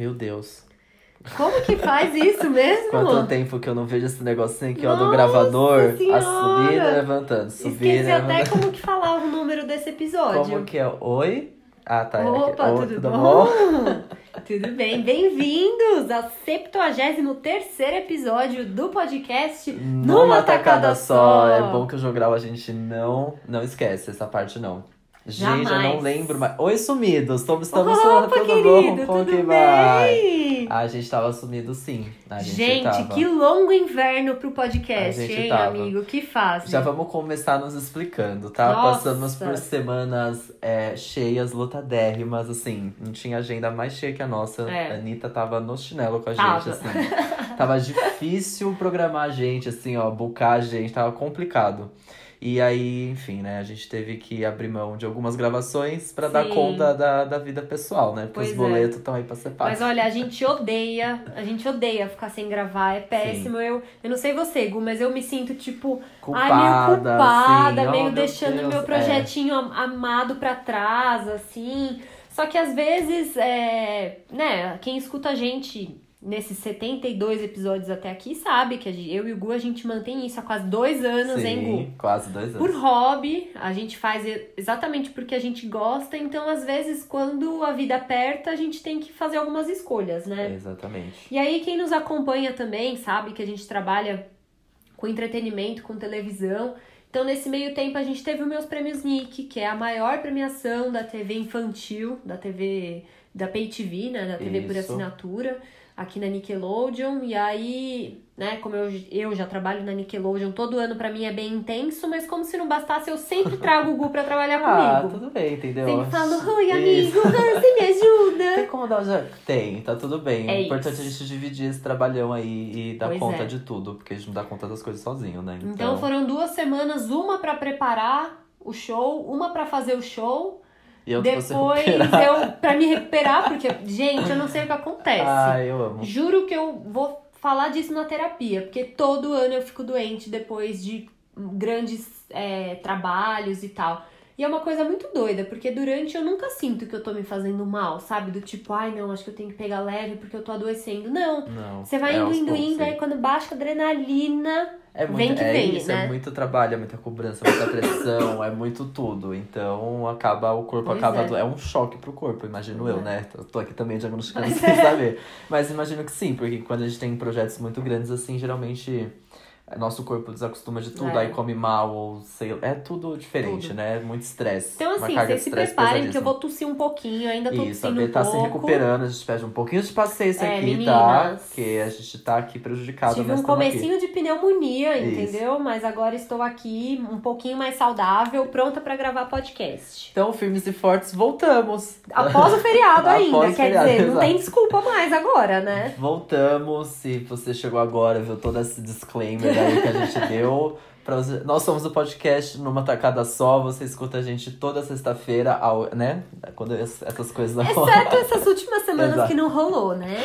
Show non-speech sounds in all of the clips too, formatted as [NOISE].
Meu Deus. Como que faz isso mesmo? Quanto tempo que eu não vejo esse negocinho aqui, ó, do Nossa gravador. A Senhora! e levantando. Subir e Esqueci até levantando. como que falava o número desse episódio. Como que é? Oi? Ah, tá. é. Opa, Oi, tudo, bom? [LAUGHS] tudo bem? Bem-vindos ao 73 episódio do podcast Numa tacada só. É bom que o jogral a gente não, não esquece essa parte, não. Gente, eu não Jamais. lembro mais. Oi, sumidos! Estamos, estamos Opa, tudo querido, bom? Como tudo que vai? A gente tava sumido sim. A gente, Gente, tava. que longo inverno pro podcast, hein, tava. amigo? Que fácil. Já vamos começar nos explicando, tá? Nossa. Passamos por semanas é, cheias, lotadérrimas, assim. Não tinha agenda mais cheia que a nossa. É. A Anitta tava no chinelo com a Tava. gente, assim. tava difícil programar a gente, assim, ó, bucar a gente, tava complicado. E aí, enfim, né, a gente teve que abrir mão de algumas gravações pra dar Sim. conta da, da vida pessoal, né? Porque Pois os é. boletos estão aí pra ser pagos. Mas olha, a gente odeia, a gente odeia ficar sem gravar, é péssimo. Eu, eu não sei você, Gu, mas eu me sinto, tipo, Culpada, ai, meio culpada, oh, meio meu deixando Deus, meu é. projetinho am- amado pra trás, assim. Só que às vezes, é, né, quem escuta a gente nesses 72 episódios até aqui sabe que eu e o Gu a gente mantém isso há quase dois anos, hein, Gu? Sim, quase dois anos. Por hobby, a gente faz exatamente porque a gente gosta, então às vezes quando a vida aperta, a gente tem que fazer algumas escolhas, né? Exatamente. E aí quem nos acompanha também sabe que a gente trabalha com entretenimento, com televisão. Então nesse meio tempo a gente teve os meus prêmios Nick, que é a maior premiação da TV infantil, da TV da Pay TV, né, da TV por Isso. assinatura, aqui na Nickelodeon. E aí, né, como eu, eu já trabalho na Nickelodeon, todo ano pra mim é bem intenso, mas como se não bastasse, eu sempre [LAUGHS] trago o Gu pra trabalhar Ah, comigo. tudo bem, entendeu? Sempre falo, oi Isso. amigo, [LAUGHS] você me ajuda. Tem como dar já Tem, tá tudo bem. É o importante é a isso. gente dividir esse trabalhão aí e dar Pois conta é. de tudo, porque a gente não dá conta das coisas sozinho, né? Então foram duas semanas, uma pra preparar o show, uma pra fazer o show, e eu pra você depois eu pra me recuperar, porque gente, eu não sei o que acontece. Ai, eu amo. Juro que eu vou falar disso na terapia, porque todo ano eu fico doente depois de grandes é, trabalhos e tal. E é uma coisa muito doida, porque durante eu nunca sinto que eu tô me fazendo mal, sabe? Do tipo, ai não, acho que eu tenho que pegar leve porque eu tô adoecendo. Não. Não. Você vai é indo, indo, indo, aí quando baixa a adrenalina, É muito, vem que é vem, isso, né? É muito trabalho, é muita cobrança, muita pressão, é muito tudo. Então acaba, o corpo Pois acaba. é. do- É. um choque pro corpo, imagino eu, é. né? Eu tô aqui também diagnosticando Mas sem é. saber. Mas imagino que sim, porque quando a gente tem projetos muito grandes assim, geralmente. É, Nosso corpo desacostuma de tudo, É. aí come mal, ou sei É tudo diferente, Tudo. né? Muito estresse. Então, assim, vocês se preparem, porque eu vou tossir um pouquinho, ainda tô Isso, a tossindo B um tá se recuperando, a gente pede um pouquinho de paciência É, aqui, tá? meninas. Porque a gente tá aqui prejudicado, Tive um estamos aqui. comecinho de pneumonia, Isso. entendeu? Mas agora estou aqui um pouquinho mais saudável, pronta pra gravar podcast. Então, firmes e fortes, voltamos! Após o feriado [LAUGHS] Após ainda, o quer feriado, dizer, não exato. tem desculpa mais agora, né? Voltamos. Se você chegou agora, viu todo esse disclaimer aí que a gente deu. Pra você- Nós somos o podcast numa tacada só. Você escuta a gente toda sexta-feira, ao- né? Quando es- essas coisas não Exceto essas últimas semanas Exato. que não rolou, né?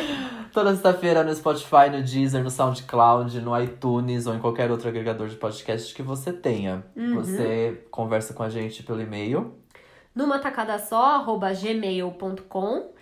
Toda sexta-feira no Spotify, no Deezer, no SoundCloud, no iTunes ou em qualquer outro agregador de podcast que você tenha. Uhum. Você conversa com a gente pelo e-mail. Numa tacada só, arroba gmail.com.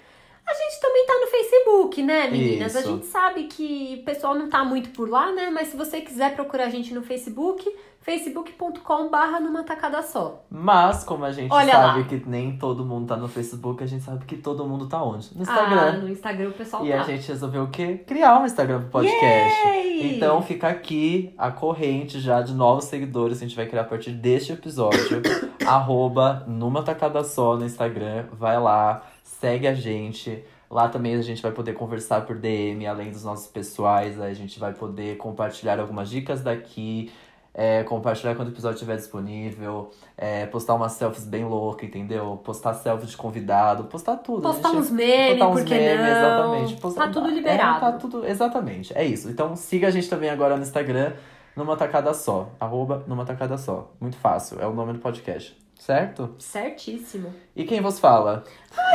A gente também tá no Facebook, né, meninas? A Isso. gente sabe que o pessoal não tá muito por lá, né? Mas se você quiser procurar a gente no Facebook, facebook.com barra numa tacada só. Mas, como a gente Olha sabe lá. que nem todo mundo tá no Facebook, a gente sabe que todo mundo tá onde? No Ah, Instagram. no Instagram o pessoal E tá. a gente resolveu o quê? Criar um Instagram pro podcast. Yay! Então fica aqui a corrente já de novos seguidores que a gente vai criar a partir deste episódio. [COUGHS] arroba numa tacada só no Instagram. Vai lá, segue a gente. Lá também a gente vai poder conversar por DM, além dos nossos pessoais. A gente vai poder compartilhar algumas dicas daqui. é, compartilhar quando o episódio estiver disponível. é, postar umas selfies bem loucas, entendeu? Postar selfie de convidado. Postar tudo. A Postar gente- uns memes, Botar uns por que memes, não? exatamente. Tá tudo É, liberado. tá tudo, exatamente. É isso. Então siga a gente também agora no Instagram, numa tacada só. Arroba numa tacada só. Muito fácil, é o nome do podcast. Certo? Certíssimo. E quem vos fala?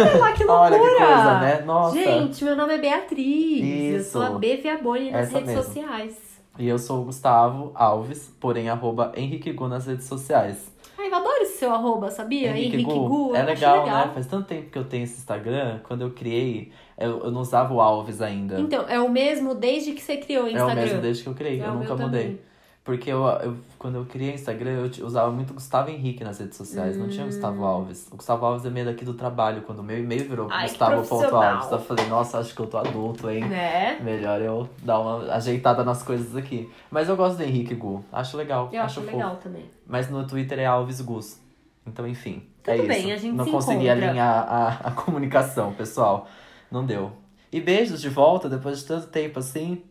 Olha lá que loucura! [LAUGHS] Olha que coisa, né? Nossa. Gente, meu nome é Beatriz. Eu Isso. sou a B Viaboni nas Essa redes mesmo. sociais. E eu sou o Gustavo Alves, porém arroba Henrique Gu nas redes sociais. Ai, eu adoro esse seu arroba, sabia? Henrique Gu. eu É achei legal, né? Faz tanto tempo que eu tenho esse Instagram. Quando eu criei, eu, eu não usava o Alves ainda. Então, é o mesmo desde que você criou o é Instagram. o mesmo desde que eu criei. É eu nunca mudei. também. Porque eu, eu, quando eu criei Instagram, eu usava muito Gustavo Henrique nas redes sociais. Não tinha Hum. Gustavo Alves. O Gustavo Alves é meio daqui do trabalho. Quando o meu e-mail virou Ai, Gustavo ponto. Alves. Eu falei, nossa, acho que eu tô adulto, hein? Né? Melhor eu dar uma ajeitada nas coisas aqui. Mas eu gosto do Henrique Gu. Acho legal. Eu acho fofo. legal também. Mas no Twitter é Alves Gus. Então, enfim. Tudo é bem, isso. a gente Não se consegui encontra. alinhar a, a [LAUGHS] comunicação, pessoal. Não deu. E beijos de volta depois de tanto tempo assim.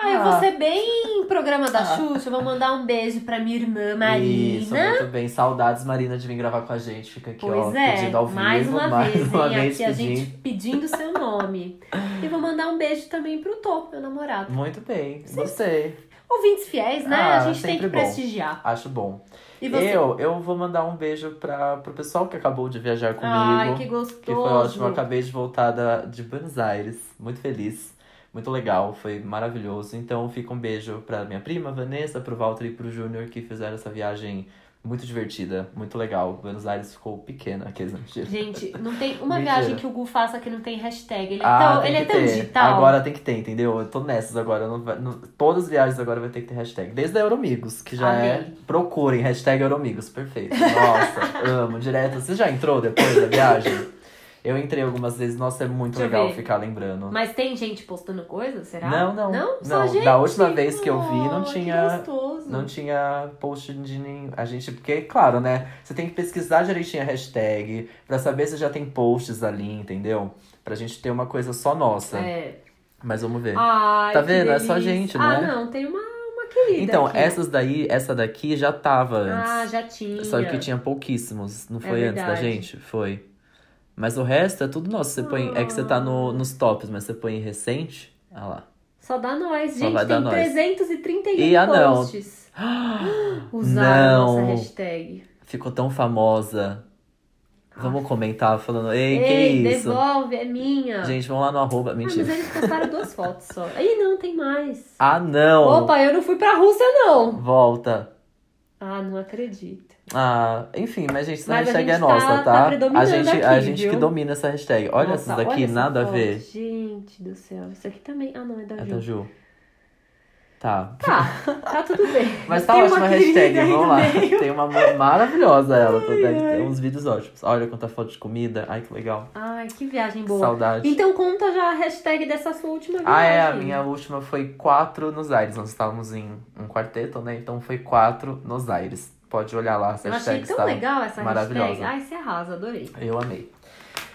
Ah, eu Ah. vou ser bem programa da Ah. Xuxa. Eu vou mandar um beijo pra minha irmã Isso, Marina. muito bem. Saudades, Marina, de vir gravar com a gente. Fica aqui, Pois ó, é, pedindo ao vivo. mais uma mais vez, uma hein? vez Aqui a pedindo. gente pedindo seu nome. e vou mandar um beijo também pro Tô, meu namorado. Muito bem, gostei. Ouvintes fiéis, né? Ah, a gente tem que bom. prestigiar. Acho bom. E você? Eu, eu vou mandar um beijo pra, pro pessoal que acabou de viajar comigo. Ai, que gostoso. Que foi ótimo. Eu acabei de voltar da, de Buenos Aires. Muito feliz. Muito legal. Foi maravilhoso. Então fica um beijo pra minha prima, Vanessa, pro Walter e pro Júnior que fizeram essa viagem muito divertida. Muito legal. Buenos Aires ficou pequena. Aqueles mentira. Gente, não tem [LAUGHS] uma Mentira. viagem que o Gu faça que não tem hashtag. Ele é Ah, tão, ele é tão digital. Agora tem que ter, entendeu? Eu tô nessas agora. Não não- todas as viagens agora vai ter que ter hashtag. Desde a Euromigos, que já é. Procurem, hashtag Euromigos. Perfeito. Nossa, [LAUGHS] amo. Direto. Você já entrou depois da viagem? Eu entrei algumas vezes. Nossa, é muito Deixa legal ver. ficar lembrando. Mas tem gente postando coisa, será? Não, não. Não? Só Não, gente? da última vez que eu vi, não Oh, que tinha-. Não tinha post de nenhum. A gente. Porque, claro, né? Você tem que pesquisar direitinho a hashtag pra saber se já tem posts ali, entendeu? Pra gente ter uma coisa só nossa. É. Mas vamos ver. Ai, Tá vendo? É só gente, Ah, né? não, tem uma, querida Então, aqui. essas daí, essa daqui já tava antes. Ah, já tinha. Só que tinha pouquíssimos. Não É foi antes da gente? Foi. Mas o resto é tudo nosso. Você põe. É que você tá no, nos tops, mas você põe em recente. Ah lá. Só dá nós, Só gente. vai tem nós. 331 E a não. posts. [GASPS] Usaram a Não. nossa hashtag. Ficou tão famosa. Vamos comentar falando, ei, Ei, que isso? devolve, é minha. Gente, vamos lá no arroba. Ah, mas Mentira. eles postaram duas fotos só. Ih, não, tem mais. Ah, não! Opa, eu não fui pra Rússia, não. Volta. Ah, não acredito. Ah, enfim, mas gente, essa Mas a hashtag é gente tá- nossa, tá tá? a gente, a aqui, gente viu? que domina essa hashtag. Olha Nossa, essas daqui, olha essa nada a ver. Gente do céu. Isso aqui também. Ah, não, é da É Ju. da Ju. Tá. Tá, tá tudo bem. [LAUGHS] Mas tá Tem ótima a hashtag, vamos lá. meio. Tem uma ma- maravilhosa ela, tá? deve ter ai. uns vídeos ótimos. Olha quanta foto de comida, ai que legal. Ai, que viagem boa. Saudade. Então conta já a hashtag dessa sua última viagem. Ah, é, a minha última foi quatro nos Aires. Nós estávamos em um quarteto, né? Então foi quatro nos Aires. Pode olhar lá, essa Eu achei hashtag tão está legal essa maravilhosa. hashtag. Ai, você arrasa, adorei. Eu amei.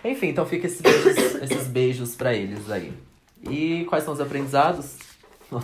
Enfim, então fica esses beijos, [COUGHS] esses beijos pra eles aí. E quais são os aprendizados?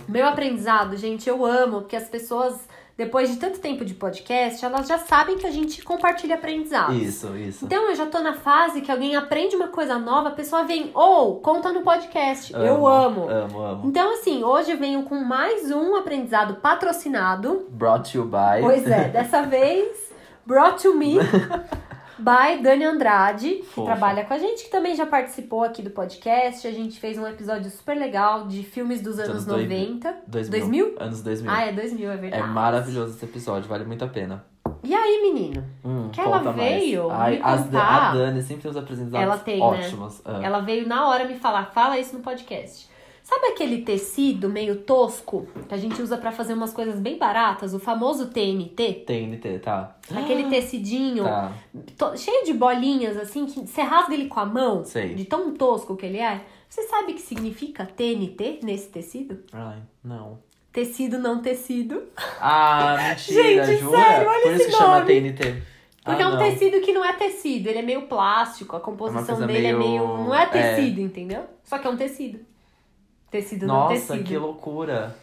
Meu aprendizado, gente, eu amo, porque as pessoas, depois de tanto tempo de podcast, elas já sabem que a gente compartilha aprendizados. Isso, isso. Então eu já tô na fase que alguém aprende uma coisa nova, a pessoa vem, ou conta no podcast. eu amo. Amo, amo. Então, assim, hoje eu venho com mais um aprendizado patrocinado. Brought you by. Pois é, dessa [LAUGHS] vez, brought to me [LAUGHS] by Dani Andrade, que Fofa. trabalha com a gente, que também já participou aqui do podcast. A gente fez um episódio super legal de filmes dos anos Anos 2000. 90. 2000. 2000? Anos 2000. Ah, é 2000, é é verdade. maravilhoso esse episódio, vale muito a pena. E aí, menino? Hum, Que ela veio. Ai, me as, contar. a Dani sempre tem aprendizados Ela tem, né? ótimos. Ah. Ela veio na hora me falar, fala isso no podcast. Sabe aquele tecido meio tosco que a gente usa pra fazer umas coisas bem baratas, o famoso TNT? TNT, tá. Aquele tecidinho Tá, to- cheio de bolinhas assim que você rasga ele com a mão, sei. de tão tosco que ele é. Você sabe o que significa TNT nesse tecido? Ai, não. Tecido não tecido. Ah, [LAUGHS] mentira, Gente, jura? sério, olha Por isso esse que chama nome. TNT. Porque ah, é um não. tecido que não é tecido, ele é meio plástico, a composição coisa dele é meio- meio. Não é é. tecido, entendeu? Só que é um tecido. Tecido não Nossa, tecido. que loucura.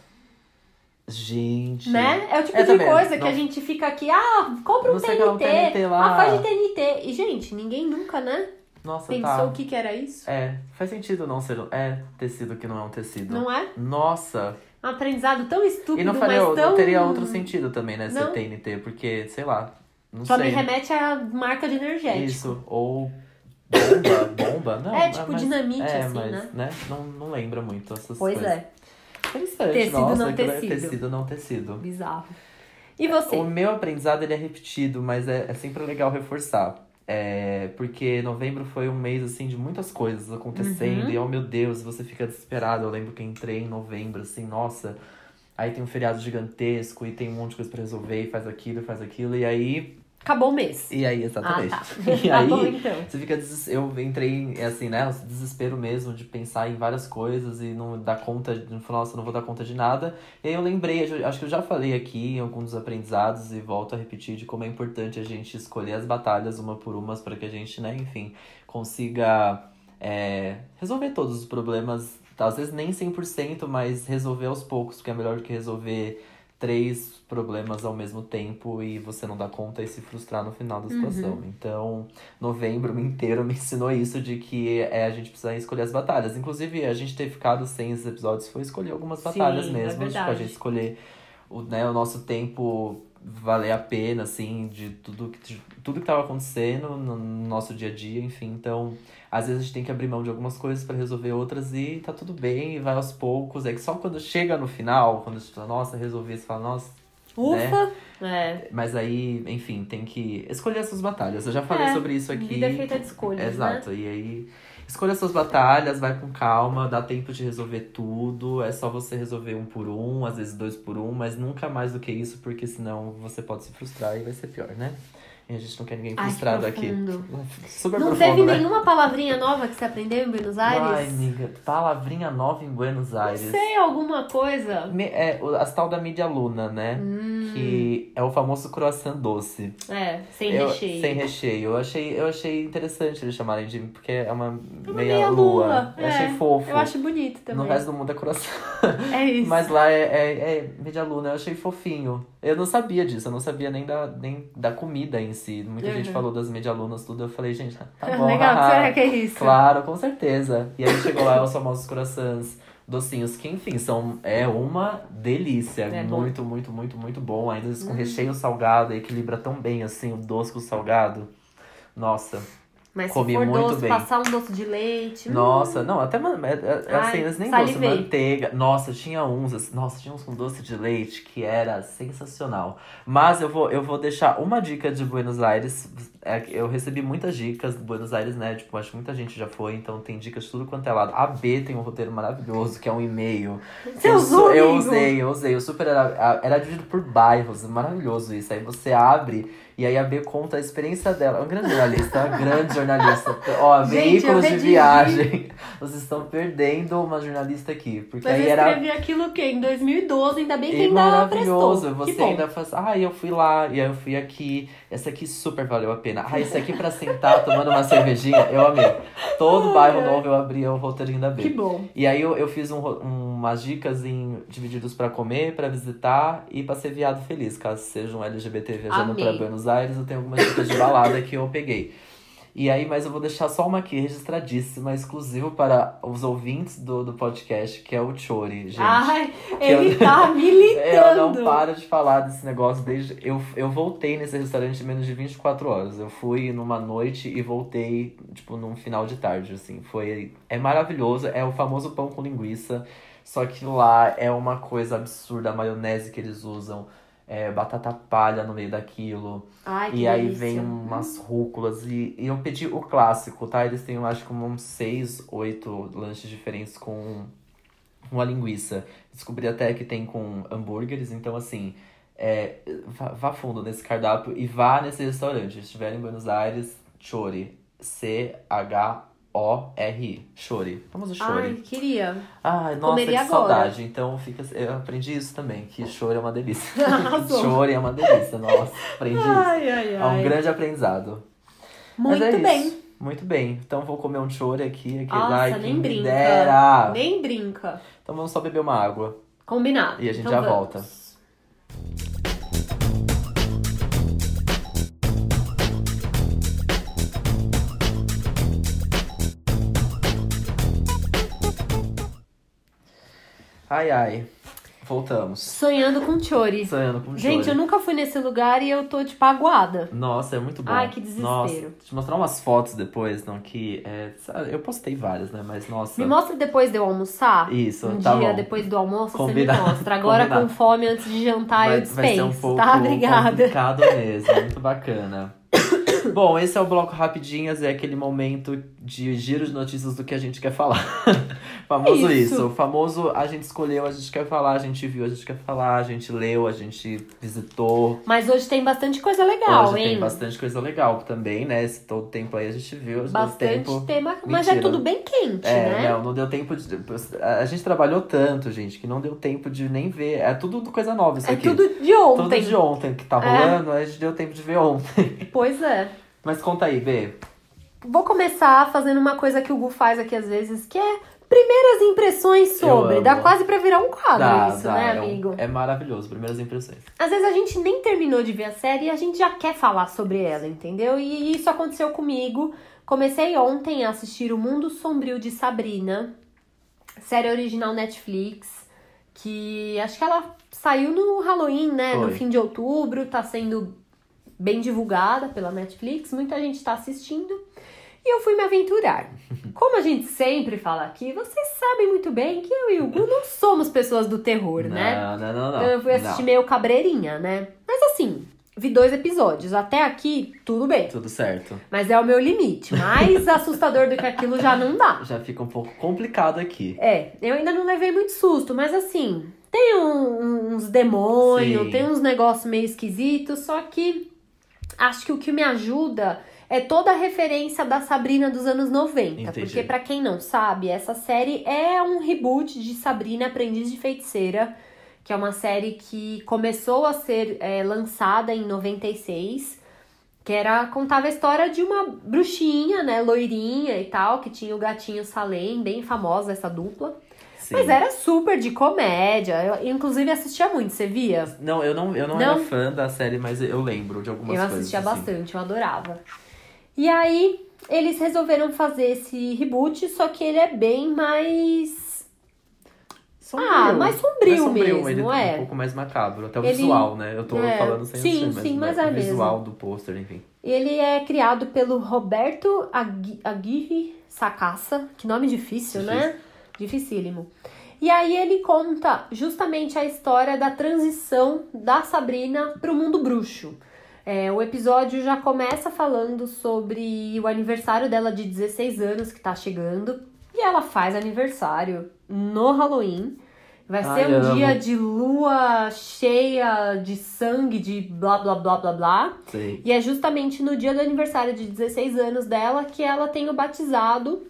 Gente. Né? É o tipo É de também, coisa que não- a gente fica aqui, ah, compra um qual é um TNT. TNT lá. Ah, faz de TNT. E, gente, ninguém nunca, né? Nossa, Pensou tá. o que, que era isso? É, faz sentido não ser. É tecido que não é um tecido. Não é? Nossa. Um aprendizado tão estúpido, E não faria, mas tão... não teria outro sentido também, né? Ser Não. TNT, porque, sei lá. Não Só sei. me remete à marca de energético. Isso. Ou bomba. bomba? Não. É, tipo mas- dinamite, é, assim, mas, né? Não, não lembra muito essas Pois coisas. é, Interessante, Tecido, nossa, não aquilo é tecido. tecido, não tecido. bizarro. E você? O meu aprendizado ele é repetido, mas é, é sempre legal reforçar. É, porque novembro foi um mês assim de muitas coisas acontecendo Uhum. e oh meu Deus, você fica desesperado. Eu lembro que entrei em novembro, assim, nossa, aí tem um feriado gigantesco e tem um monte de coisa pra resolver, e faz aquilo, e faz aquilo, e aí. Acabou o mês. E aí, Ah, exatamente. tá. [LAUGHS] E tá aí, bom, então. você fica des... Eu entrei, é assim, né? esse Desespero mesmo de pensar em várias coisas e não dar conta, falar, nossa, não vou dar conta de nada. E aí eu lembrei, acho que eu já falei aqui em alguns dos aprendizados e volto a repetir de como é importante a gente escolher as batalhas uma por umas para que a gente, né, enfim, consiga é, resolver todos os problemas. Às vezes nem 100%, mas resolver aos poucos, porque é melhor do que resolver três problemas ao mesmo tempo e você não dá conta e se frustrar no final da situação. Então, novembro inteiro [LAUGHS] me ensinou isso de que é, a gente precisa escolher as batalhas. Inclusive, a gente ter ficado sem esses episódios foi escolher algumas Sim, batalhas é mesmo. tipo, a gente escolher o, né, o nosso tempo valer a pena, assim, de tudo que, de tudo que tava acontecendo no nosso dia a dia, enfim. Então, às vezes a gente tem que abrir mão de algumas coisas pra resolver outras e tá tudo bem, e vai aos poucos. É que só quando chega no final, quando você fala, nossa, resolvi, você fala, nossa, Ufa! É. mas aí, enfim, tem que escolher as suas batalhas. Eu já falei É, sobre isso aqui. Vida é feita de escolhas, né? Exato. E aí, escolha suas batalhas, vai com calma, dá tempo de resolver tudo. É só você resolver um por um, às vezes dois por um, mas nunca mais do que isso, porque senão você pode se frustrar e vai ser pior, né? E a gente não quer ninguém Ai, frustrado aqui. profundo. [LAUGHS] Super Não profundo, teve né? nenhuma palavrinha nova que você aprendeu em Buenos Ai, Aires? amiga, palavrinha nova em Buenos Não Aires. sei, alguma coisa? Me- É, as tal da mídia luna, né? Hum, Que é o famoso croissant doce. é, sem Eu- recheio. Sem recheio. Eu achei, eu achei interessante eles chamarem de. Porque é uma, É uma meia, lua. Eu é. achei fofo. Eu acho bonito também. No resto do mundo é coração. [LAUGHS] É isso. Mas lá é, é, é media luna, eu achei fofinho. Eu não sabia disso, eu não sabia nem da, nem da comida em si. Muita gente Uhum. falou das medialunas, tudo. Eu falei, gente, tá [LAUGHS] bom. Legal, haha. será que é isso? Claro, com certeza. E aí chegou lá os famosos corações docinhos, que enfim, são é uma delícia. É muito, muito, muito, muito bom. Ainda com recheio salgado, equilibra tão bem assim o doce com o salgado. Nossa. Mas comi se for muito doce, bem. passar um doce de leite. hum, Nossa, não, até man- é- é- Ai, assim, eles nem doce, salivei. manteiga. Nossa, tinha uns, assim, nossa, tinha uns com doce de leite que era sensacional. Mas eu vou, eu vou deixar uma dica de Buenos Aires. É, eu recebi muitas dicas de Buenos Aires, né? Tipo, acho que muita gente já foi, então tem dicas de tudo quanto é lado. A B tem um roteiro maravilhoso, que é um e-mail. Você Eu usou, Eu amigo? usei, eu usei. O super era, era dividido por bairros, maravilhoso isso. Aí você abre e aí a B conta a experiência dela. É um grande jornalista, uma grande jornalista. Ó, Gente, veículos de viagem. Vocês estão perdendo uma jornalista aqui. Porque Mas aí eu era. escrevi aquilo o quê? Em 2012, ainda bem que E ainda maravilhoso, prestou. você que ainda faz. Ah, eu fui lá, e aí eu fui aqui. Essa aqui super valeu a pena. Ah, esse aqui pra sentar [LAUGHS] tomando uma cervejinha, eu amei. Todo Ai, bairro ai. novo eu abria o roteirinho da B. Que bom. E aí eu, eu fiz um umas dicas em divididos pra comer, pra visitar e pra ser viado feliz. Caso seja um LGBT viajando Amei. pra Buenos Aires, eu tenho algumas dicas de balada que eu peguei. E aí, mas eu vou deixar só uma aqui registradíssima, exclusivo para os ouvintes do, do podcast, que é o Chori, gente. Ai, eu- ele tá [LAUGHS] Eu não militando. paro de falar desse negócio desde. Eu, eu voltei nesse restaurante em menos de 24 horas. Eu fui numa noite e voltei, tipo, num final de tarde, assim. Foi. É maravilhoso. É o famoso pão com linguiça. Só que lá é uma coisa absurda. A maionese que eles usam. É, batata palha no meio daquilo. Ai, que E aí delícia. vem umas rúculas. E, e eu pedi o clássico, tá? Eles têm, eu acho que uns seis, oito lanches diferentes com uma linguiça. Descobri até que tem com hambúrgueres. Então, assim, é, vá, vá fundo nesse cardápio e vá nesse restaurante. Se estiver em Buenos Aires, Chori. C-H-O-R-I. Chori. Famoso Chori. Ai, queria. Ai, nossa, comeria que agora. saudade. Então, fica, eu aprendi isso também, que choro é uma delícia. [LAUGHS] Choro é uma delícia, nossa, aprendi isso. Ai, ai, É um ai. grande aprendizado. Muito é bem. Isso. Muito bem. Então vou comer um choro aqui. aqui. Nossa, Ai, nem brinca. dera. Nem brinca. Então vamos só beber uma água. Combinado. E a gente Então já vamos. volta. Ai, ai. Voltamos. Sonhando com Chori. Sonhando com Gente, Chori. eu nunca fui nesse lugar e eu tô, tipo, aguada. Nossa, é muito bom. Ai, que desespero. Nossa, deixa eu mostrar umas fotos depois, não, que... É, eu postei várias, né, mas nossa... Me mostra depois de eu almoçar. Isso, Um tá dia bom. depois do almoço Combinado, você me mostra. Agora combinado. com fome antes de jantar eu vai, vai ser um dispenso, pouco tá? Obrigada. complicado mesmo, muito bacana. [LAUGHS] Bom, esse é o Bloco Rapidinhas, é aquele momento de giro de notícias do que a gente quer falar. [LAUGHS] famoso Isso. isso. O famoso a gente escolheu, a gente quer falar, a gente viu, a gente quer falar, a gente leu, a gente visitou. Mas hoje tem bastante coisa legal, Hoje hein? tem bastante coisa legal também, né? Esse todo tempo aí a gente viu. Bastante tempo... tema. Mas é Mentira. tudo bem quente, É, né? não, não deu tempo de. A gente trabalhou tanto, gente, que não deu tempo de nem ver. É tudo coisa nova isso É aqui. tudo de ontem. Tudo de ontem que tá É. rolando, a gente deu tempo de ver ontem. Pois é. Mas conta aí, Bê. Vou começar fazendo uma coisa que o Gu faz aqui às vezes, que é primeiras impressões sobre. Dá quase pra virar um quadro Dá, isso, dá, né, é um- amigo? É maravilhoso, primeiras impressões. Às vezes a gente nem terminou de ver a série e a gente já quer falar sobre ela, entendeu? E isso aconteceu comigo. Comecei ontem a assistir O Mundo Sombrio de Sabrina, série original Netflix, que acho que ela saiu no Halloween, né? No Foi. fim de outubro, tá sendo bem divulgada pela Netflix, muita gente tá assistindo. E eu fui me aventurar. [LAUGHS] Como a gente sempre fala aqui, vocês sabem muito bem que eu e o Gu não somos pessoas do terror, né? Não, não, não, não. Então eu fui assistir Não. meio cabreirinha, né? Mas assim, vi dois episódios. Até aqui, tudo bem. Tudo certo. Mas é o meu limite. Mais [LAUGHS] assustador do que aquilo já não dá. Já fica um pouco complicado aqui. É, eu ainda não levei muito susto, mas assim, tem um- uns demônios, tem uns negócios meio esquisitos, só que acho que o que me ajuda é toda a referência da Sabrina dos anos 90. Entendi. Porque, pra quem não sabe, essa série é um reboot de Sabrina Aprendiz de Feiticeira, que é uma série que começou a ser é, lançada em 96. Que era, contava a história de uma bruxinha, né, loirinha e tal, que tinha o gatinho Salem, bem famosa essa dupla. Sim. Mas era super de comédia. Eu, inclusive, assistia muito, você via? Não, eu não, eu não, Não? era fã da série, mas eu lembro de algumas eu coisas. assistia assim. bastante, eu adorava. E aí, eles resolveram fazer esse reboot, só que ele é bem mais. Sombrio. Ah, mais sombrio Mais mesmo, ele é. um pouco mais macabro. Até o Ele- visual, né? Eu tô é, falando sem sim, sim, mas é o mesmo. visual do pôster, enfim. Ele é criado pelo Roberto Agui- Aguirre Sacassa. Que nome difícil, né? Dificílimo. E aí ele conta justamente a história da transição da Sabrina pro mundo bruxo. É, o episódio já começa falando sobre o aniversário dela de 16 anos que tá chegando. E ela faz aniversário no Halloween. Vai Ai, ser um amo. dia de lua cheia de sangue, de blá blá blá blá blá. Sei. E é justamente no dia do aniversário de 16 anos dela que ela tem o batizado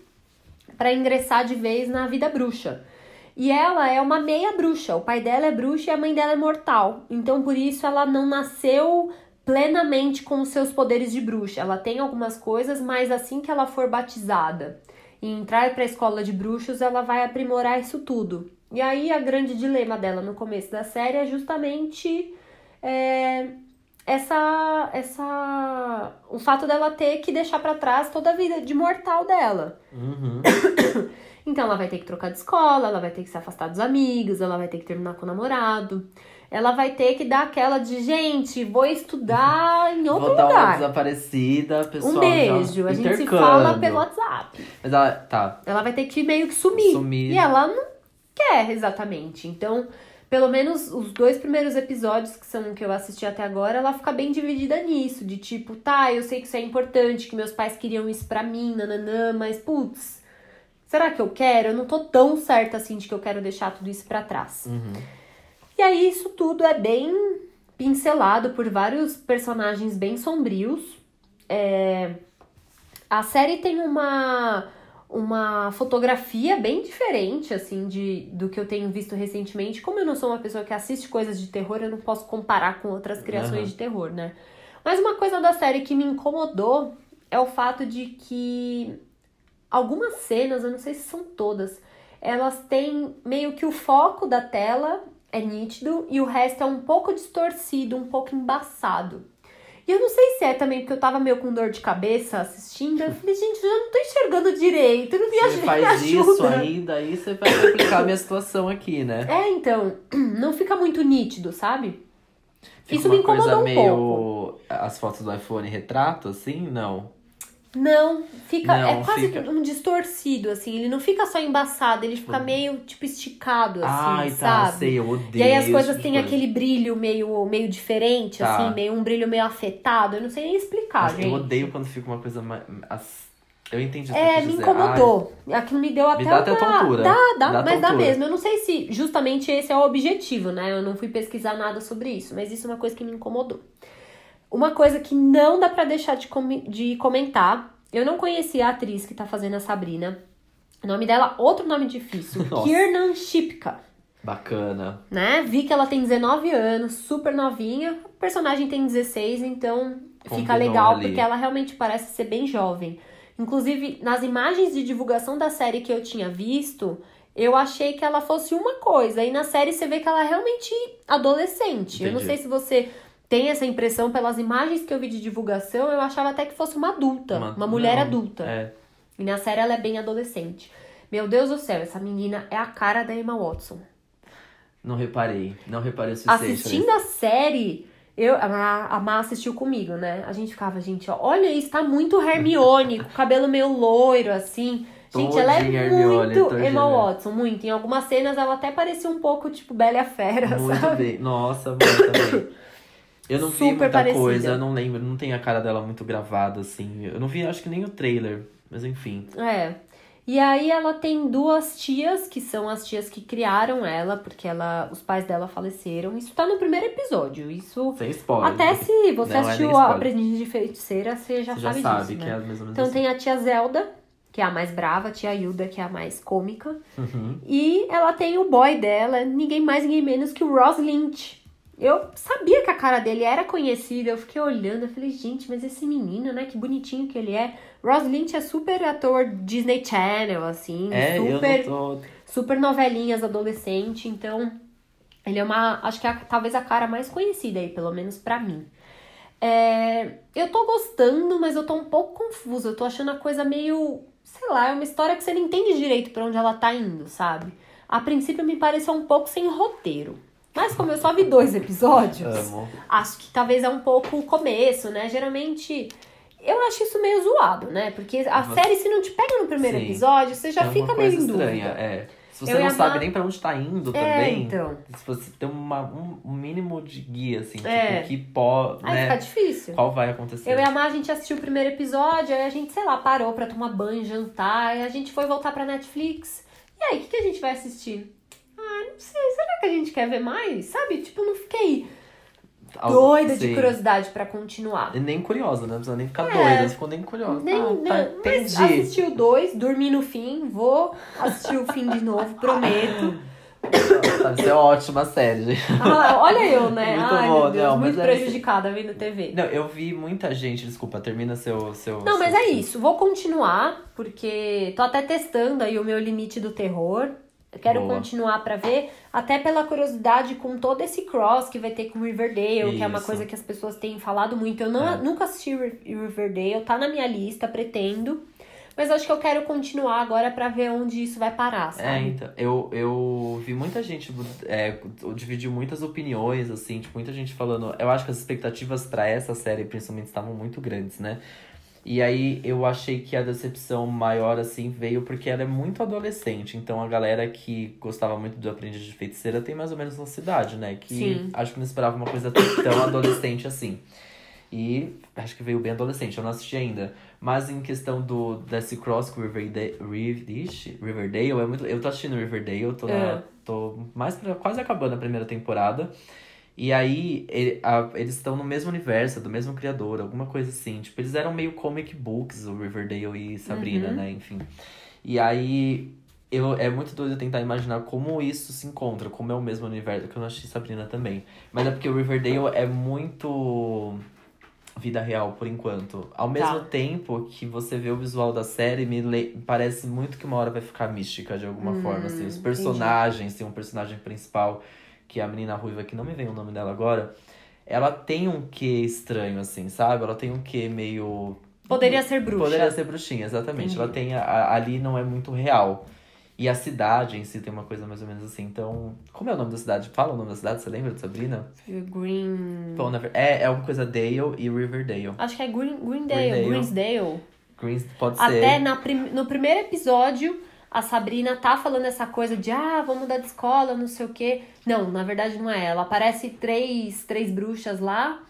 para ingressar de vez na vida bruxa. E ela é uma meia bruxa. O pai dela é bruxo e a mãe dela é mortal. Então por isso ela não nasceu plenamente com os seus poderes de bruxa. Ela tem algumas coisas, mas assim que ela for batizada e entrar para a escola de bruxos, ela vai aprimorar isso tudo. E aí a grande dilema dela no começo da série é justamente é, essa essa o fato dela ter que deixar pra trás toda a vida de mortal dela. Uhum. [COUGHS] Então ela vai ter que trocar de escola, ela vai ter que se afastar dos amigos, ela vai ter que terminar com o namorado. Ela vai ter que dar aquela de, gente, vou estudar em [LAUGHS] outro Vou dar uma lugar. desaparecida, pessoal. Um beijo, a gente se fala pelo WhatsApp. Mas ela, tá. Ela vai ter que meio que sumir. Sumir. E ela não quer exatamente. Então, pelo menos os dois primeiros episódios, que são o que eu assisti até agora, ela fica bem dividida nisso. De tipo, tá, eu sei que isso é importante, que meus pais queriam isso pra mim, nananã, mas putz, será que eu quero? Eu não tô tão certa assim de que eu quero deixar tudo isso pra trás. Uhum. E aí, isso tudo é bem pincelado por vários personagens bem sombrios. É, A série tem uma, uma fotografia bem diferente, assim, de, do que eu tenho visto recentemente. Como eu não sou uma pessoa que assiste coisas de terror, eu não posso comparar com outras criações Aham. de terror, né? Mas uma coisa da série que me incomodou é o fato de que algumas cenas, eu não sei se são todas, elas têm meio que o foco da tela é nítido e o resto é um pouco distorcido, um pouco embaçado. E eu não sei se é também porque eu tava meio com dor de cabeça assistindo. Eu falei, gente, eu já não tô enxergando direito. Eu não me, Você faz isso ainda, aí você vai complicar a minha situação aqui, né? É, então, [CLEARS THROAT] não fica muito nítido, sabe? Fica Isso me incomodou coisa um meio... pouco. As fotos do iPhone retrato, assim? Não. Não, fica. Não, é quase fica- um distorcido, assim. Ele não fica só embaçado, ele fica meio, tipo, esticado, assim, Ai, tá, sabe? sei, eu odeio E aí as coisas têm aquele brilho meio, meio diferente, Tá. assim, meio um brilho meio afetado. Eu não sei nem explicar, Mas gente. Eu odeio quando fica uma coisa mais... Eu entendi É, me dizer. incomodou. Aquilo me deu até dá até uma... tontura. Dá, dá, Dá mas dá tontura. mesmo. Eu não sei se justamente esse é o objetivo, né? Eu não fui pesquisar nada sobre isso, mas isso é uma coisa que me incomodou. Uma coisa que não dá pra deixar de, com- de comentar. Eu não conhecia a atriz que tá fazendo a Sabrina. O nome dela, outro nome difícil. [LAUGHS] Nossa. Kiernan Shipka. Bacana. né? Vi que ela tem 19 anos, super novinha. O personagem tem 16, então fica Combinou legal ali. porque ela realmente parece ser bem jovem. Inclusive, nas imagens de divulgação da série que eu tinha visto, eu achei que ela fosse uma coisa. E na série você vê que ela é realmente adolescente. Eu não Entendi. sei se você tem essa impressão pelas imagens que eu vi de divulgação, eu achava até que fosse uma adulta, uma, mulher não, adulta. É. E na série ela é bem adolescente. Meu Deus do céu, essa menina é a cara da Emma Watson. Não reparei. Não reparei o suficiente. Assistindo a série, eu, a, a Má assistiu comigo, né? A gente ficava, gente, ó, olha isso, tá muito Hermione, com o cabelo meio loiro, assim. Gente, ela é Hermione, muito todinha. Emma Watson, muito. Em algumas cenas ela até parecia um pouco, tipo, Bela Fera, Muito sabe? bem. Nossa, muito também. [COUGHS] Eu não vi Super muita parecida. coisa, eu não lembro, não tem a cara dela muito gravada, assim. Eu não vi, acho que nem o trailer, mas enfim. É. E aí ela tem duas tias, que são as tias que criaram ela, porque ela, os pais dela faleceram. Isso tá no primeiro episódio. Isso. Sem spoiler. Até se você Não é assistiu nem a. Aprendiz de Feiticeira, você já Você já sabe, sabe disso, que né? é mais ou menos Então assim. tem a tia Zelda, que é a mais brava, a tia Hilda, que é a mais cômica. Uhum. E ela tem o boy dela, ninguém mais, ninguém menos que o Ross Lynch. Eu sabia que a cara dele era conhecida, eu fiquei olhando, eu falei, gente, mas esse menino, né, que bonitinho que ele é. Ross Lynch é super ator Disney Channel, assim, É, super, tô... super novelinhas adolescente, então ele é uma, acho que é talvez a cara mais conhecida aí, pelo menos pra mim. É, eu tô gostando, mas eu tô um pouco confusa. Eu tô achando a coisa meio. Sei lá, é uma história que você não entende direito pra onde ela tá indo, sabe? A princípio me pareceu um pouco sem roteiro. Mas como eu só vi dois episódios, Amo. acho que talvez é um pouco o começo, né? Geralmente. Eu acho isso meio zoado, né? Porque a Você- série, se não te pega no primeiro Sim. episódio, você já é fica meio em estranha, dúvida. é. Se você Eu não sabe nem pra onde tá indo É, também, então. se você tem uma, um, um mínimo de guia, assim, É. tipo, que pó, Aí né? fica difícil. Qual vai acontecer? Eu e a Má, a gente assistiu o primeiro episódio, aí a gente, sei lá, parou pra tomar banho, jantar, aí a gente foi voltar pra Netflix. E aí, o que, que a gente vai assistir? Não sei, será que a gente quer ver mais? Sabe? Tipo, não fiquei doida de sim. curiosidade pra continuar. E nem curiosa, né? Não precisa nem ficar É. doida, não ficou nem curiosa. Nem, ah, não, tá, mas entendi. assisti o dois, dormi no fim, vou assistir o fim de novo, prometo. [COUGHS] Tá, Isso é ótima série, gente. Ah, olha eu, né? Muito Ai, bom, Deus, não, mas muito é prejudicada vendo TV. Não, eu vi muita gente, desculpa, termina seu. seu Não, mas seu- é isso. Vou continuar, porque tô até testando aí o meu limite do terror. Eu quero Boa. continuar pra ver, até pela curiosidade com todo esse cross que vai ter com Riverdale, que é uma Isso. coisa que as pessoas têm falado muito. Eu não, É. nunca assisti Ri- Riverdale, tá na minha lista, pretendo. Mas acho que eu quero continuar agora pra ver onde isso vai parar, É, sabe? então, eu, eu vi muita gente, é, dividiu muitas opiniões, assim, tipo, muita gente falando. Eu acho que as expectativas pra essa série, principalmente, estavam muito grandes, né? E aí eu achei que a decepção maior, assim, veio porque ela é muito adolescente. Então a galera que gostava muito do Aprendiz de Feiticeira tem mais ou menos uma cidade, né? Que Sim. acho que não esperava uma coisa tão adolescente assim. E acho que veio bem adolescente, eu não assisti ainda. Mas em questão do desse cross com Riverdale, Riverdale é muito. Eu tô assistindo Riverdale, tô, na- É. tô mais pra, quase acabando a primeira temporada. E aí, ele- a- eles estão no mesmo universo, do mesmo criador, alguma coisa assim. Tipo, eles eram meio comic books, o Riverdale e Sabrina, Uhum. né? Enfim. E aí, eu, é muito doido tentar imaginar como isso se encontra, como é o mesmo universo, que eu não achei Sabrina também. Mas é porque o Riverdale é muito vida real por enquanto. Ao mesmo Tá. tempo que você vê o visual da série, me le- parece muito que uma hora vai ficar mística de alguma Hum, forma. Assim. Os entendi. personagens, tem um personagem principal, que é a menina ruiva, que não me vem o nome dela agora. ela tem um quê estranho, assim, sabe? Ela tem um quê meio. Poderia ser bruxa. Poderia ser bruxinha, exatamente. Entendi. Ela tem. a- ali não é muito real. E a cidade em si tem uma coisa mais ou menos assim. Então. Como é o nome da cidade? Fala o nome da cidade, você lembra de Sabrina? Green. Bom, na é, é uma coisa Dale e Riverdale. Acho que é Green, Greendale, Greendale. Greensdale. Greens pode ser. Até prim- no primeiro episódio, a Sabrina tá falando essa coisa de ah, vamos mudar de escola, não sei o quê. Não, na verdade não é ela. Aparece três, três bruxas lá.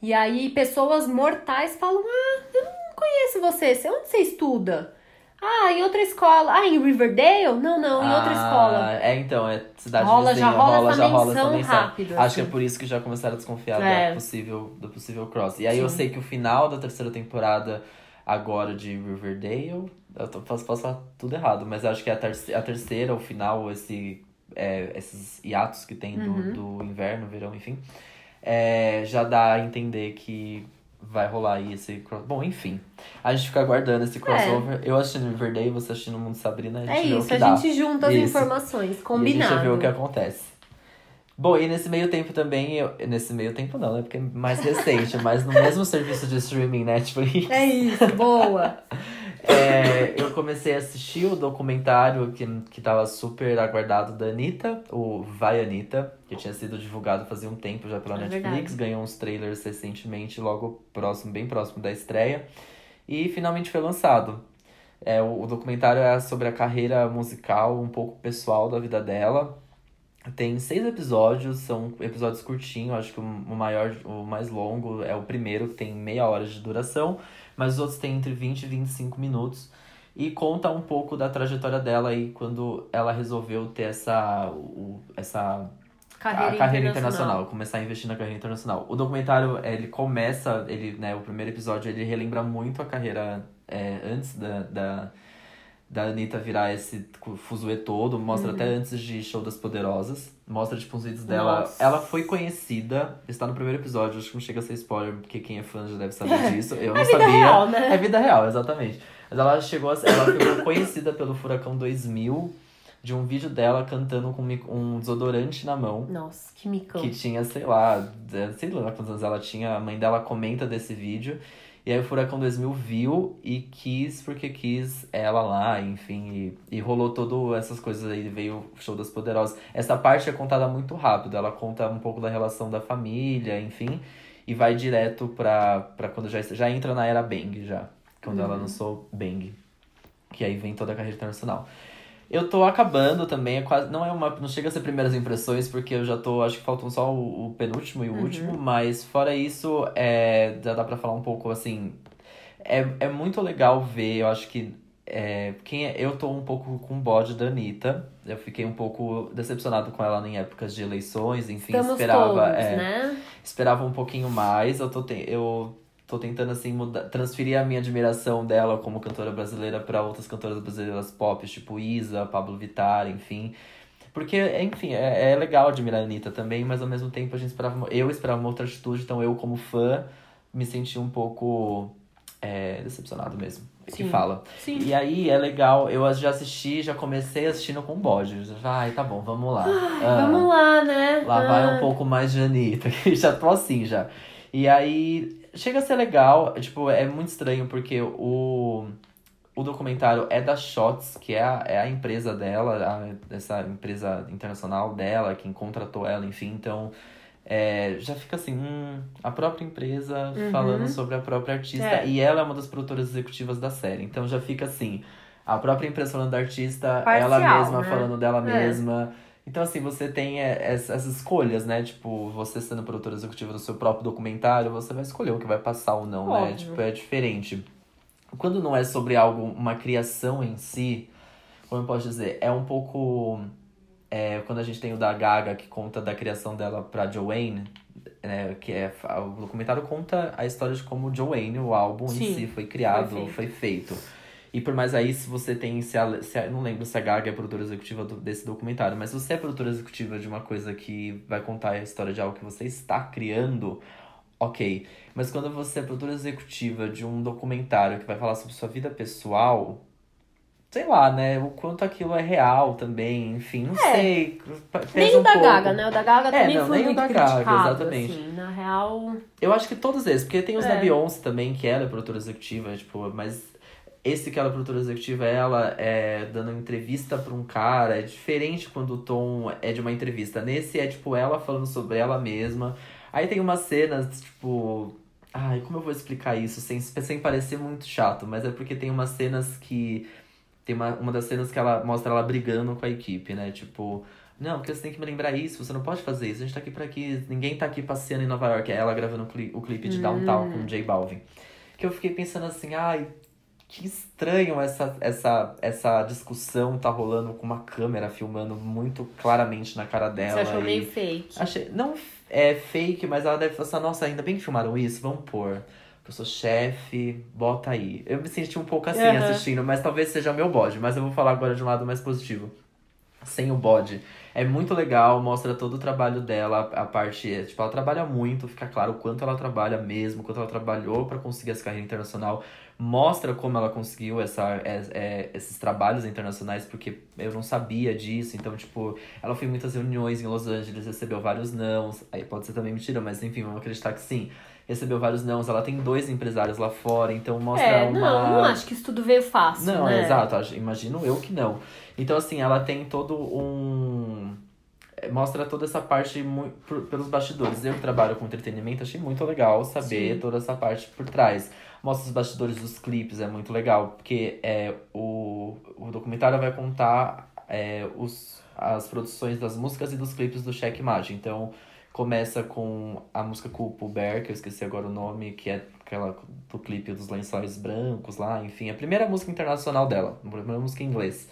E aí pessoas mortais falam: Ah, eu não conheço você. Você- Onde você estuda? Ah, em outra escola. Ah, em Riverdale? Não, não, em outra Ah, escola. É, então, é cidade Rola, vizinha, já rola essa já rola essa menção. rápido, Acho assim. que é por isso que já começaram a desconfiar É. da possível, do possível cross. E aí eu Sim. sei que o final da terceira temporada agora de Riverdale, eu tô, posso, falar tudo errado, mas acho que é a, terce- a terceira, o final, esse, é, esses hiatos que tem do, Uhum. do inverno, verão, enfim, é, já dá a entender que vai rolar aí esse cross. Bom, enfim. A gente fica aguardando esse crossover. Eu assistindo Riverdale, você assistindo Mundo Sabrina, a gente É isso, que a dá. gente junta as Isso. informações, E a combinado. gente vê o que acontece. Bom, e nesse meio tempo também, eu, nesse meio tempo não, né? Porque é mais recente, mas no mesmo serviço de streaming Netflix, É isso, boa. é, eu comecei a assistir o documentário que, que tava super aguardado da Anitta, o Vai Anitta, que tinha sido divulgado fazia um tempo já pela É Netflix, verdade. ganhou uns trailers recentemente, logo próximo, bem próximo da estreia, e finalmente foi lançado. É, o, o documentário é sobre a carreira musical, um pouco pessoal da vida dela. Tem seis episódios, são episódios curtinhos, acho que o, maior, o mais longo é o primeiro, que tem meia hora de duração, mas os outros têm entre 20 e 25 minutos. E conta um pouco da trajetória dela aí quando ela resolveu ter essa, o, essa Carreira, a carreira internacional. internacional. começar a investir na carreira internacional. O documentário, ele começa, ele, né, o primeiro episódio, ele relembra muito a carreira é, antes da, da, da Anitta virar esse fuzuê todo, mostra Uhum. até antes de Show das Poderosas, mostra tipo uns vídeos dela. Nossa. Ela foi conhecida, está no primeiro episódio, acho que não chega a ser spoiler, porque quem é fã já deve saber [LAUGHS] disso. Eu não É vida sabia. real, né? É vida real, exatamente. Mas ela chegou a, ela ficou conhecida pelo Furacão 2000, de um vídeo dela cantando com um desodorante na mão. Nossa, que micão. Que tinha, sei lá, sei lá quantos anos ela tinha. A mãe dela comenta desse vídeo. E aí o Furacão 2000 viu e quis, porque quis ela lá, enfim. E, e rolou todas essas coisas aí, veio o Show das Poderosas. Essa parte é contada muito rápido. Ela conta um pouco da relação da família, enfim. E vai direto pra, pra quando já, já entra na era Bang, já. Quando ela lançou Bang. Que aí vem toda a carreira internacional. Eu tô acabando também, é quase, não é uma, não chega a ser primeiras impressões, porque eu já tô, acho que faltam só o, o penúltimo e o último, mas fora isso, é, já dá pra falar um pouco, assim, é, é muito legal ver, eu acho que, é, quem é, eu tô um pouco com o bode da Anitta, eu fiquei um pouco decepcionado com ela em épocas de eleições, enfim, Estamos esperava, todos, é, né? esperava um pouquinho mais. Eu tô, eu tô tentando, assim, mudar, transferir a minha admiração dela como cantora brasileira para outras cantoras brasileiras pop, tipo Isa, Pablo Vittar, enfim. Porque, enfim, é, é legal admirar a Anitta também, mas ao mesmo tempo a gente esperava. Eu esperava uma outra atitude, então eu, como fã, me senti um pouco é, decepcionado mesmo. Que Sim. fala. Sim. E aí é legal, eu já assisti, já comecei assistindo com bode. Ai, tá bom, vamos lá. Ah. Vamos lá, né? Lá vai Ah. um pouco mais de Anitta, [LAUGHS] que já tô assim já. E aí, chega a ser legal, tipo, é muito estranho porque o, o documentário é da Shots, que é a, é a empresa dela, a- essa empresa internacional dela, quem contratou ela, enfim, então é, já fica assim, hum, a própria empresa Uhum. falando sobre a própria artista, É. e ela é uma das produtoras executivas da série, então já fica assim, a própria empresa falando da artista, Parcial, ela mesma né? falando dela É. Então, assim, você tem é, ess- essas escolhas, né? Tipo, você sendo produtora executiva do seu próprio documentário, você vai escolher o que vai passar ou não, né? Óbvio. Tipo, é diferente. Quando não é sobre algo, uma criação em si, como eu posso dizer, é um pouco. É, quando a gente tem o da Gaga, que conta da criação dela pra Joanne, né, que é, o documentário conta a história de como Joanne, o álbum Sim, em si, foi criado, foi foi feito. E por mais aí, se você tem. Se a, se a- não lembro se a Gaga é produtora executiva do- desse documentário, mas se você é produtora executiva de uma coisa que vai contar a história de algo que você está criando, ok. Mas quando você é produtora executiva de um documentário que vai falar sobre sua vida pessoal, sei lá, né? O quanto aquilo é real também, enfim, não É. sei. Nem o um da pouco. Gaga, né? O da Gaga É, também não, foi nem o muito da Gaga, criticado, exatamente. assim. Na real, Eu acho que todos esses, porque tem os da É. Beyoncé também, que ela é produtora executiva, tipo, mas esse que ela é produtora executiva, ela é dando entrevista pra um cara, é diferente quando o tom é de uma entrevista. Nesse é, tipo, ela falando sobre ela mesma. Aí tem umas cenas, tipo. Ai, como eu vou explicar isso sem, sem parecer muito chato, mas é porque tem umas cenas que. Tem uma, uma das cenas que ela mostra ela brigando com a equipe, né? Tipo, não, porque você tem que me lembrar isso, você não pode fazer isso, a gente tá aqui pra aqui, ninguém tá aqui passeando em Nova York. É ela gravando o cli- o clipe de Downtown com o J Balvin. Que eu fiquei pensando assim, ai, que estranho essa, essa, essa discussão tá rolando com uma câmera filmando muito claramente na cara dela. você achou e- meio fake. Achei, não é fake, mas ela deve pensar, nossa, ainda bem que filmaram isso, vamos pôr. Eu sou chefe, bota aí. Eu me senti um pouco assim Aham. assistindo, mas talvez seja meu bode. Mas eu vou falar agora de um lado mais positivo. Sem o bode. É muito legal, mostra todo o trabalho dela, a parte. Tipo, ela trabalha muito, fica claro o quanto ela trabalha mesmo, o quanto ela trabalhou pra conseguir essa carreira internacional. Mostra como ela conseguiu essa, é- é- esses trabalhos internacionais, porque eu não sabia disso. Então, tipo, ela foi em muitas reuniões em Los Angeles, recebeu vários nãos. Aí pode ser também mentira, mas enfim, vamos acreditar que sim. Recebeu vários nãos. Ela tem dois empresários lá fora, então mostra É, uma. não, não acho que isso tudo veio fácil, Não, né? exato, acho- imagino eu que não. Então, assim, ela tem todo um. é, Mostra toda essa parte pelos bastidores. Eu que trabalho com entretenimento, achei muito legal saber Sim. toda essa parte por trás. Mostra os bastidores dos clipes, é muito legal, porque é, o, o documentário vai contar é, os, as produções das músicas e dos clipes do Checkmate. Então, começa com a música com o que eu esqueci agora o nome, que é aquela do clipe dos lençóis brancos lá, enfim, a primeira música internacional dela, a primeira música em inglês,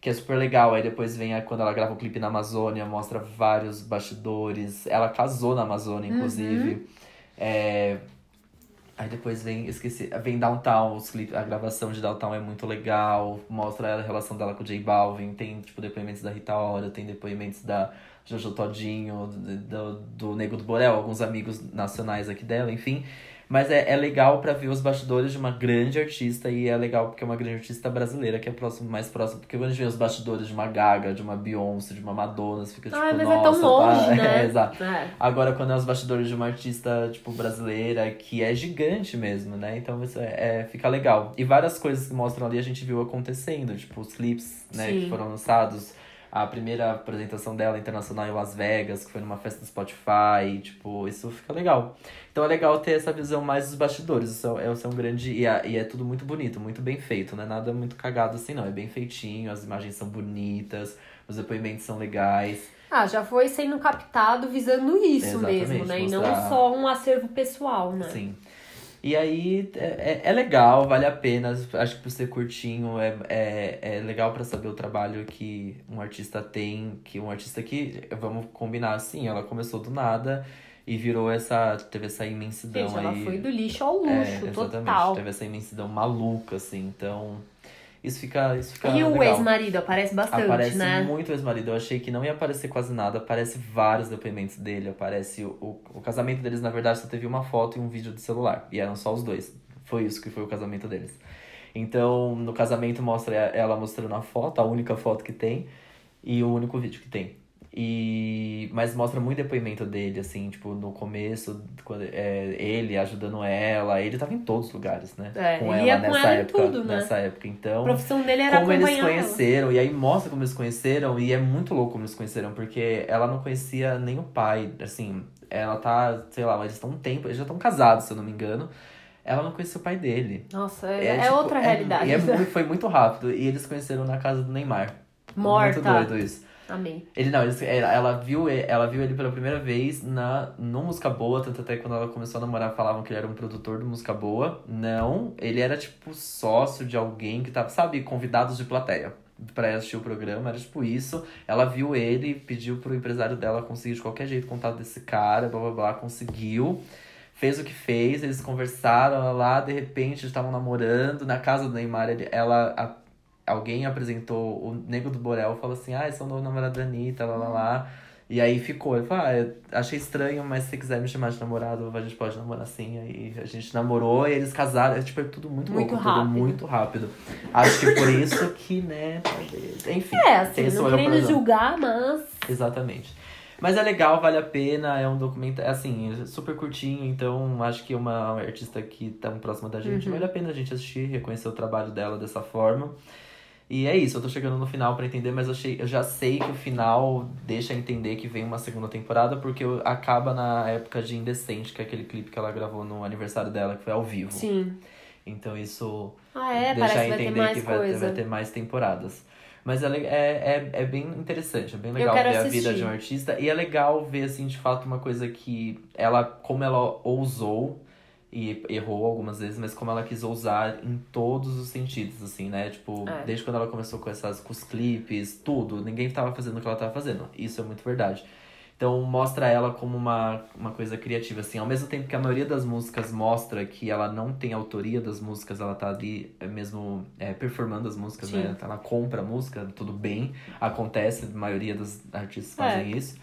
que é super legal. Aí depois vem a, quando ela grava o clipe na Amazônia, mostra vários bastidores. Ela casou na Amazônia, inclusive. É, Aí depois vem, esqueci, vem Downtown, os clipes, a gravação de Downtown é muito legal, mostra a relação dela com o J Balvin, tem tipo depoimentos da Rita Ora, tem depoimentos da Jojo Todinho, do, do, do Nego do Borel, alguns amigos nacionais aqui dela, enfim. Mas é, é legal pra ver os bastidores de uma grande artista e é legal porque é uma grande artista brasileira, que é próximo, mais próximo. Porque quando a gente vê os bastidores de uma Gaga, de uma Beyoncé, de uma Madonna, você fica tipo, Ai, mas nossa, é tão longe, tá... né? [LAUGHS] É, exato. É. Agora, quando é os bastidores de uma artista, tipo, brasileira, que é gigante mesmo, né? Então, isso é, é- fica legal. E várias coisas que mostram ali a gente viu acontecendo. Tipo, os clipes, né, Sim. que foram lançados. A primeira apresentação dela internacional em Las Vegas, que foi numa festa do Spotify. Tipo, isso fica legal. Então, é legal ter essa visão mais dos bastidores. Isso é, isso é um grande... E é, e é tudo muito bonito, muito bem feito, né? Nada muito cagado assim, não. É bem feitinho, as imagens são bonitas, os depoimentos são legais. Ah, já foi sendo captado visando isso Exatamente, mesmo, né? E não mostrar- só um acervo pessoal, né? Sim. E aí é, é, é legal, vale a pena. Acho que por ser curtinho é, é, é legal pra saber o trabalho que um artista tem. Que um artista que, vamos combinar assim, ela começou do nada e virou essa. Teve essa imensidão Gente, aí. ela foi do lixo ao É, luxo, exatamente. total. Teve essa imensidão maluca, assim. Então, isso fica, isso fica E o legal. ex-marido aparece bastante, Aparece né? muito o ex-marido. Eu achei que não ia aparecer quase nada. Aparece vários depoimentos dele. Aparece o, o, o casamento deles, na verdade, só teve uma foto e um vídeo de celular. E eram só os dois. Foi isso que foi o casamento deles. Então, no casamento mostra ela mostrando a foto, a única foto que tem, e o único vídeo que tem. E mas mostra muito depoimento dele, assim, tipo, no começo, quando, é, ele ajudando ela, ele tava em todos os lugares, né? É, com ela ia com nessa ela em época. tudo, né? Nessa época. Então A profissão dele era como eles acompanhar ela. conheceram, e aí mostra como eles conheceram, e é muito louco como eles conheceram, porque ela não conhecia nem o pai, assim, ela tá, sei lá, eles estão um tempo, eles já estão casados, se eu não me engano. Ela não conhecia o pai dele. Nossa, é, é tipo, outra é- realidade. E é foi muito rápido. E eles se conheceram na casa do Neymar. Morta. Muito doido isso. Amei. Ele não, eles, ela, ela viu, ele- ela viu ele pela primeira vez na, no Música Boa, tanto até quando ela começou a namorar falavam que ele era um produtor do Música Boa. Não, ele era tipo sócio de alguém que tava, sabe, convidados de plateia pra assistir o programa, era tipo isso. Ela viu ele, pediu pro empresário dela conseguir de qualquer jeito contato desse cara, blá blá blá, conseguiu. Fez o que fez, eles conversaram lá, de repente estavam namorando. Na casa do Neymar, ele, ela, alguém apresentou o Nego do Borel, falou assim: Ah, esse é o novo namorado da Anitta, lá lá lá. E aí ficou. Eu falei, ah, achei estranho, mas se você quiser me chamar de namorado, a gente pode namorar assim. Aí a gente namorou e eles casaram. É, tipo, é tudo muito, Muito louco, rápido. tudo muito rápido. Acho que por isso que, né, talvez. Enfim. É, assim, não o querendo julgar, mas. Exatamente. Mas é legal, vale a pena, é um documento, é assim, é super curtinho, então acho que é uma artista que tá próxima da gente, Uhum. vale a pena a gente assistir, reconhecer o trabalho dela dessa forma. E é isso, eu tô chegando no final pra entender, mas eu, achei, eu já sei que o final deixa entender que vem uma segunda temporada, porque acaba na época de Indecente, que é aquele clipe que ela gravou no aniversário dela, que foi ao vivo. Sim. Então isso Ah, é, deixa entender que vai ter, vai ter mais temporadas. Mas é, é, é, é bem interessante, é bem legal ver a vida assistir. de um artista. E é legal ver, assim, de fato, uma coisa que ela, como ela ousou e errou algumas vezes, mas como ela quis ousar em todos os sentidos, assim, né? Tipo, É. desde quando ela começou com essas com os clipes, tudo, ninguém tava fazendo o que ela tava fazendo. Isso é muito verdade. Então mostra ela como uma, uma coisa criativa, assim. Ao mesmo tempo que a maioria das músicas mostra que ela não tem autoria das músicas, ela tá ali é, mesmo é, performando as músicas, Sim. né? Ela compra a música, tudo bem. Acontece, a maioria dos artistas fazem isso.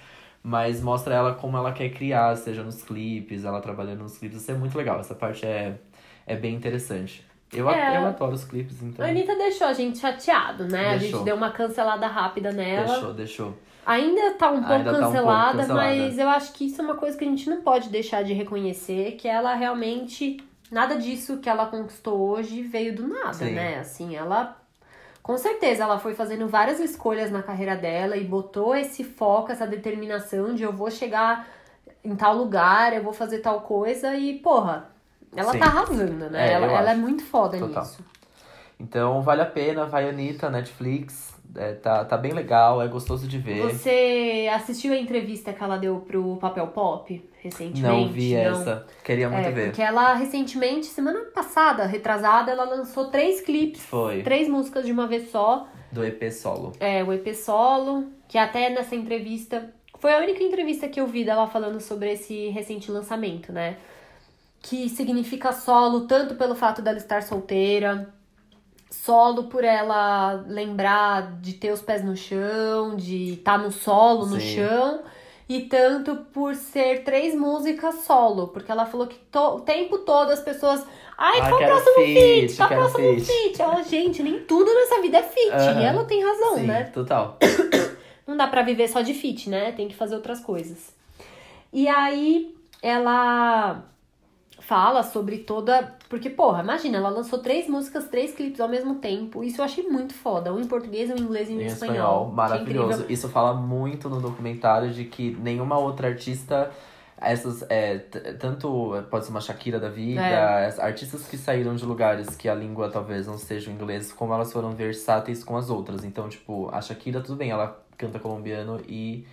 Mas mostra ela como ela quer criar, seja nos clipes, ela trabalhando nos clipes. Isso é muito legal. Essa parte é, é bem interessante. Eu, a- É. eu adoro os clipes, então. A Anitta deixou a gente chateado, né? A Deixou. gente deu uma cancelada rápida nela. Deixou, deixou. Ainda tá um pouco, Ainda tá um pouco cancelada, cancelada. mas eu acho que isso é uma coisa que a gente não pode deixar de reconhecer, que ela realmente. Nada disso que ela conquistou hoje veio do nada, Sim. né? Assim, ela. Com certeza, ela foi fazendo várias escolhas na carreira dela e botou esse foco, essa determinação de eu vou chegar em tal lugar, eu vou fazer tal coisa e, porra, ela Sim. tá arrasando, né? É, ela, ela é muito foda Total. nisso. Então vale a pena, vai Anitta, Netflix. É, tá, tá bem legal, é gostoso de ver. Você assistiu a entrevista que ela deu pro Papel Pop recentemente? Não vi Não? essa. Queria muito É, ver. porque ela recentemente, semana passada, retrasada, ela lançou três clipes, Foi. três músicas de uma vez só. Do EP solo. É, o EP solo, que até nessa entrevista. Foi a única entrevista que eu vi dela falando sobre esse recente lançamento, né? Que significa solo tanto pelo fato dela estar solteira, solo por ela lembrar de ter os pés no chão, de estar no solo, no Sim. chão, e tanto por ser três músicas solo, porque ela falou que to- o tempo todo as pessoas. Ai, Ah, qual o próximo feat, feat? Qual o próximo feat." feat? Ela, gente, nem tudo nessa vida é feat. Aham. E ela tem razão, Sim, né? total. [COUGHS] Não dá pra viver só de fit, né? Tem que fazer outras coisas. E aí ela fala sobre toda. Porque, porra, imagina, ela lançou três músicas, três clipes ao mesmo tempo. Isso eu achei muito foda. Um em português, um em inglês e um em Em espanhol. espanhol, maravilhoso. Isso fala muito no documentário de que nenhuma outra artista. Essas, é, tanto pode ser uma Shakira da vida, É. as artistas que saíram de lugares que a língua talvez não seja o inglês, como elas foram versáteis com as outras. Então, tipo, a Shakira, tudo bem, ela canta colombiano e,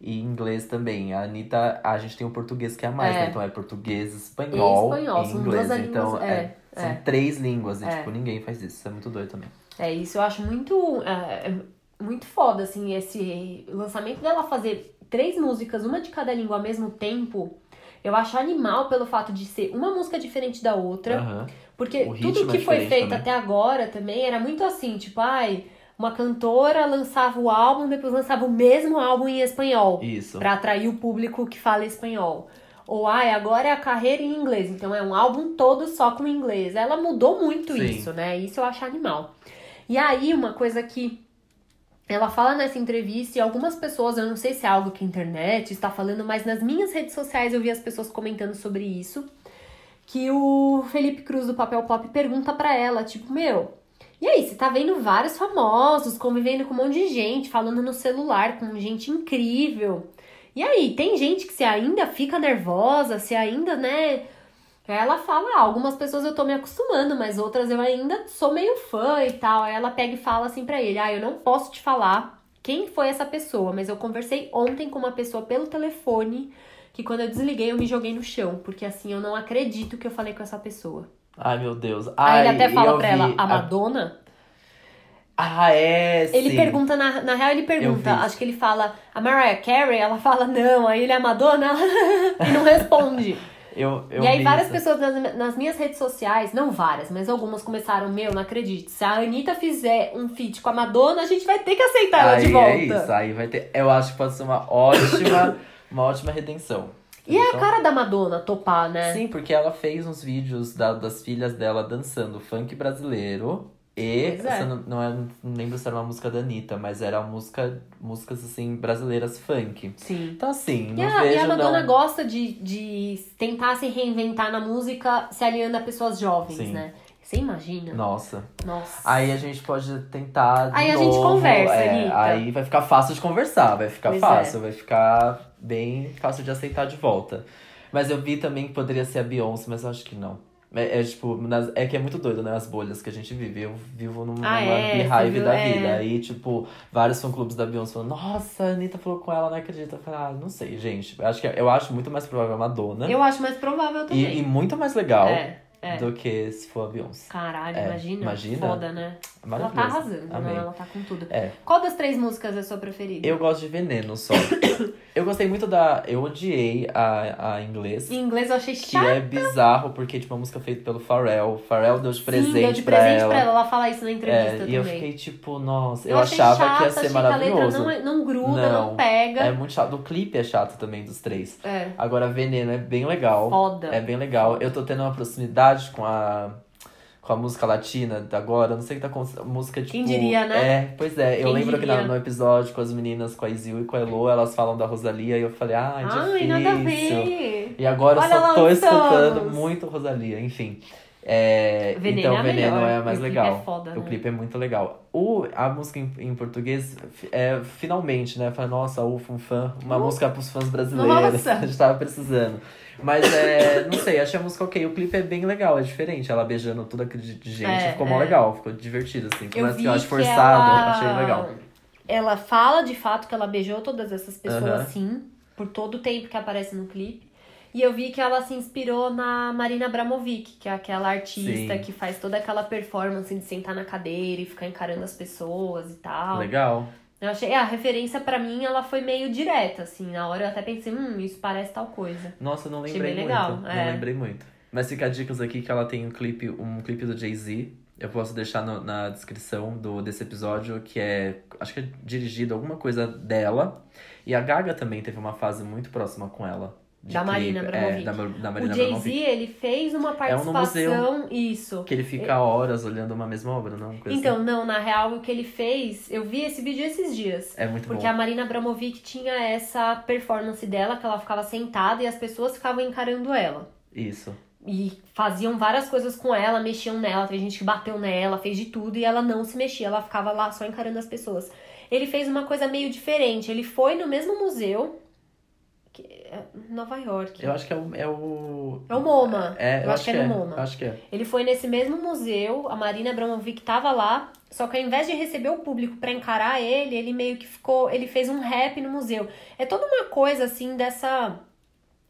e inglês também. A Anitta, a gente tem o português que é a mais, É. né? Então é português, espanhol E espanhol, e são inglês. então, línguas, é, é, são é. três línguas e, É. tipo, ninguém faz isso. Isso é muito doido também. É, isso eu acho muito, é, muito foda, assim, esse lançamento dela fazer três músicas, uma de cada língua ao mesmo tempo. Eu acho animal pelo fato de ser uma música diferente da outra. Aham. Porque tudo que é foi feito também. até agora também era muito assim, tipo, ai, uma cantora lançava o álbum, depois lançava o mesmo álbum em espanhol. Isso. Pra atrair o público que fala espanhol. Ou, ai, agora é a carreira em inglês, então é um álbum todo só com inglês. Ela mudou muito Sim. isso, né? Isso eu acho animal. E aí, uma coisa que ela fala nessa entrevista, e algumas pessoas, eu não sei se é algo que a internet está falando, mas nas minhas redes sociais eu vi as pessoas comentando sobre isso. Que o Felipe Cruz do Papel Pop pergunta pra ela, tipo, meu, e aí, você tá vendo vários famosos convivendo com um monte de gente, falando no celular com gente incrível. E aí, tem gente que se ainda fica nervosa, se ainda, né? Ela fala, ah, algumas pessoas eu tô me acostumando, mas outras eu ainda sou meio fã e tal. Aí ela pega e fala assim pra ele: Ah, eu não posso te falar quem foi essa pessoa, mas eu conversei ontem com uma pessoa pelo telefone que quando eu desliguei eu me joguei no chão, porque assim eu não acredito que eu falei com essa pessoa. Ai, meu Deus. Aí Ai, ele até fala pra vi ela: A Madonna? Ah, é, Ele sim. pergunta, na, na real, ele pergunta, acho que ele fala, a Mariah Carey, ela fala, não, aí ele é a Madonna [LAUGHS] e não responde. Eu, eu e aí várias isso. pessoas nas, nas minhas redes sociais, não várias, mas algumas começaram, meu, não acredito. Se a Anitta fizer um feat com a Madonna, a gente vai ter que aceitar ela aí de volta. é isso, aí vai ter. Eu acho que pode ser uma ótima, [COUGHS] uma ótima redenção. E é a Então, cara da Madonna topar, né? Sim, porque ela fez uns vídeos da- das filhas dela dançando funk brasileiro. E Pois é. não, não, é, não lembro se era uma música da Anitta, mas era música, músicas assim, brasileiras funk. Sim. Então assim, E não a, vejo e a Madonna não. gosta de, de tentar se reinventar na música, se aliando a pessoas jovens, Sim. né? Você imagina? Nossa. Nossa. Aí a gente pode tentar. Aí a gente novo, conversa, é, Anitta. Aí vai ficar fácil de conversar, vai ficar Pois fácil, vai ficar bem fácil de aceitar de volta. Mas eu vi também que poderia ser a Beyoncé, mas eu acho que não. É, é, tipo, nas- é que é muito doido, né? As bolhas que a gente vive. Eu vivo numa, Ah, numa é, beehive viu? da É. vida. Aí, tipo, vários fã-clubes da Beyoncé falando, nossa, a Anitta falou com ela, não acredito. Eu falei, ah, não sei, gente. Eu acho, que, eu acho muito mais provável a Madonna. Eu acho mais provável também. E, e muito mais legal É, é. do que se for a Beyoncé. Caralho, É, imagina. imagina. Foda, né? Ela tá arrasando, Amei. né? Ela tá com tudo. É. Qual das três músicas é a sua preferida? Eu gosto de Veneno só. [COUGHS] eu gostei muito da. Eu odiei a, a inglês. Em inglês eu achei Que chato. é bizarro, porque tipo, uma música feita pelo Pharrell. Pharrell deu de presente, Sim, deu de pra, presente ela. pra ela. Ela fala isso na É, entrevista e também. eu fiquei tipo, nossa, eu, achei achava chato, que ia ser maravilhoso. Que a letra não, é- não gruda, não, Não, pega. É muito chato. O clipe é chato também dos três. É. Agora, Veneno é bem legal. Foda. É bem legal. Eu tô tendo uma proximidade com a. Com a música latina agora, não sei o que tá acontecendo. Música tipo. Quem diria, né? É, pois é. Eu Quem lembro que na- diria? no episódio com as meninas, com a Izil e com a Elo, elas falam da Rosalia e eu falei, ai, Ai, difícil. nada a ver. E agora Olha eu só tô os escutando muito Rosalia, enfim. É, Veneno então é Veneno melhor. é mais o clipe legal. é foda, o né? clipe é muito legal. O, a música em, em português é finalmente, né? Fala, nossa, ufa, um fã. Uma Uh. música pros fãs brasileiros. Nossa. [LAUGHS] A gente tava precisando. Mas é, não sei, achei a música ok. O clipe é bem legal, é diferente. Ela beijando de de gente. É, ficou mó é. legal, ficou divertido, assim. Por Eu mais que eu acho forçado, ela... achei legal. Ela fala de fato que ela beijou todas essas pessoas, Aham. sim, por todo o tempo que aparece no clipe. E eu vi que ela se inspirou na Marina Abramovic, que é aquela artista Sim. que faz toda aquela performance de sentar na cadeira e ficar encarando as pessoas e tal. Legal. Eu achei, a referência pra mim, ela foi meio direta, assim. Na hora eu até pensei, hum, isso parece tal coisa. Nossa, eu não Achei lembrei bem muito. legal, Não é. lembrei muito. Mas fica dicas aqui que ela tem um clipe, um clipe do Jay-Z. Eu posso deixar no- na descrição do, desse episódio, que é. Acho que é dirigido alguma coisa dela. E a Gaga também teve uma fase muito próxima com ela. Da Marina. Abramovic. É, da, da O Marina Jay-Z, Abramovic. ele fez uma É um participação. Isso. Que ele fica horas olhando uma mesma obra, não? Então, não, na real, o que ele fez, eu vi esse vídeo esses dias. assim. É muito Porque bom. a Marina Abramovic tinha essa performance dela, que ela ficava sentada e as pessoas ficavam encarando ela. Isso. E faziam várias coisas com ela, mexiam nela, teve gente que bateu nela, fez de tudo e ela não se mexia, ela ficava lá só encarando as pessoas. Ele fez uma coisa meio diferente, ele foi no mesmo museu, é Nova York. Eu acho que é o. É o, É o MoMA. É, Eu acho que é no MoMA. Eu acho que é. Ele foi nesse mesmo museu, a Marina Abramovic tava lá, só que ao invés de receber o público pra encarar ele, ele meio que ficou, ele fez um rap no museu. É toda uma coisa assim dessa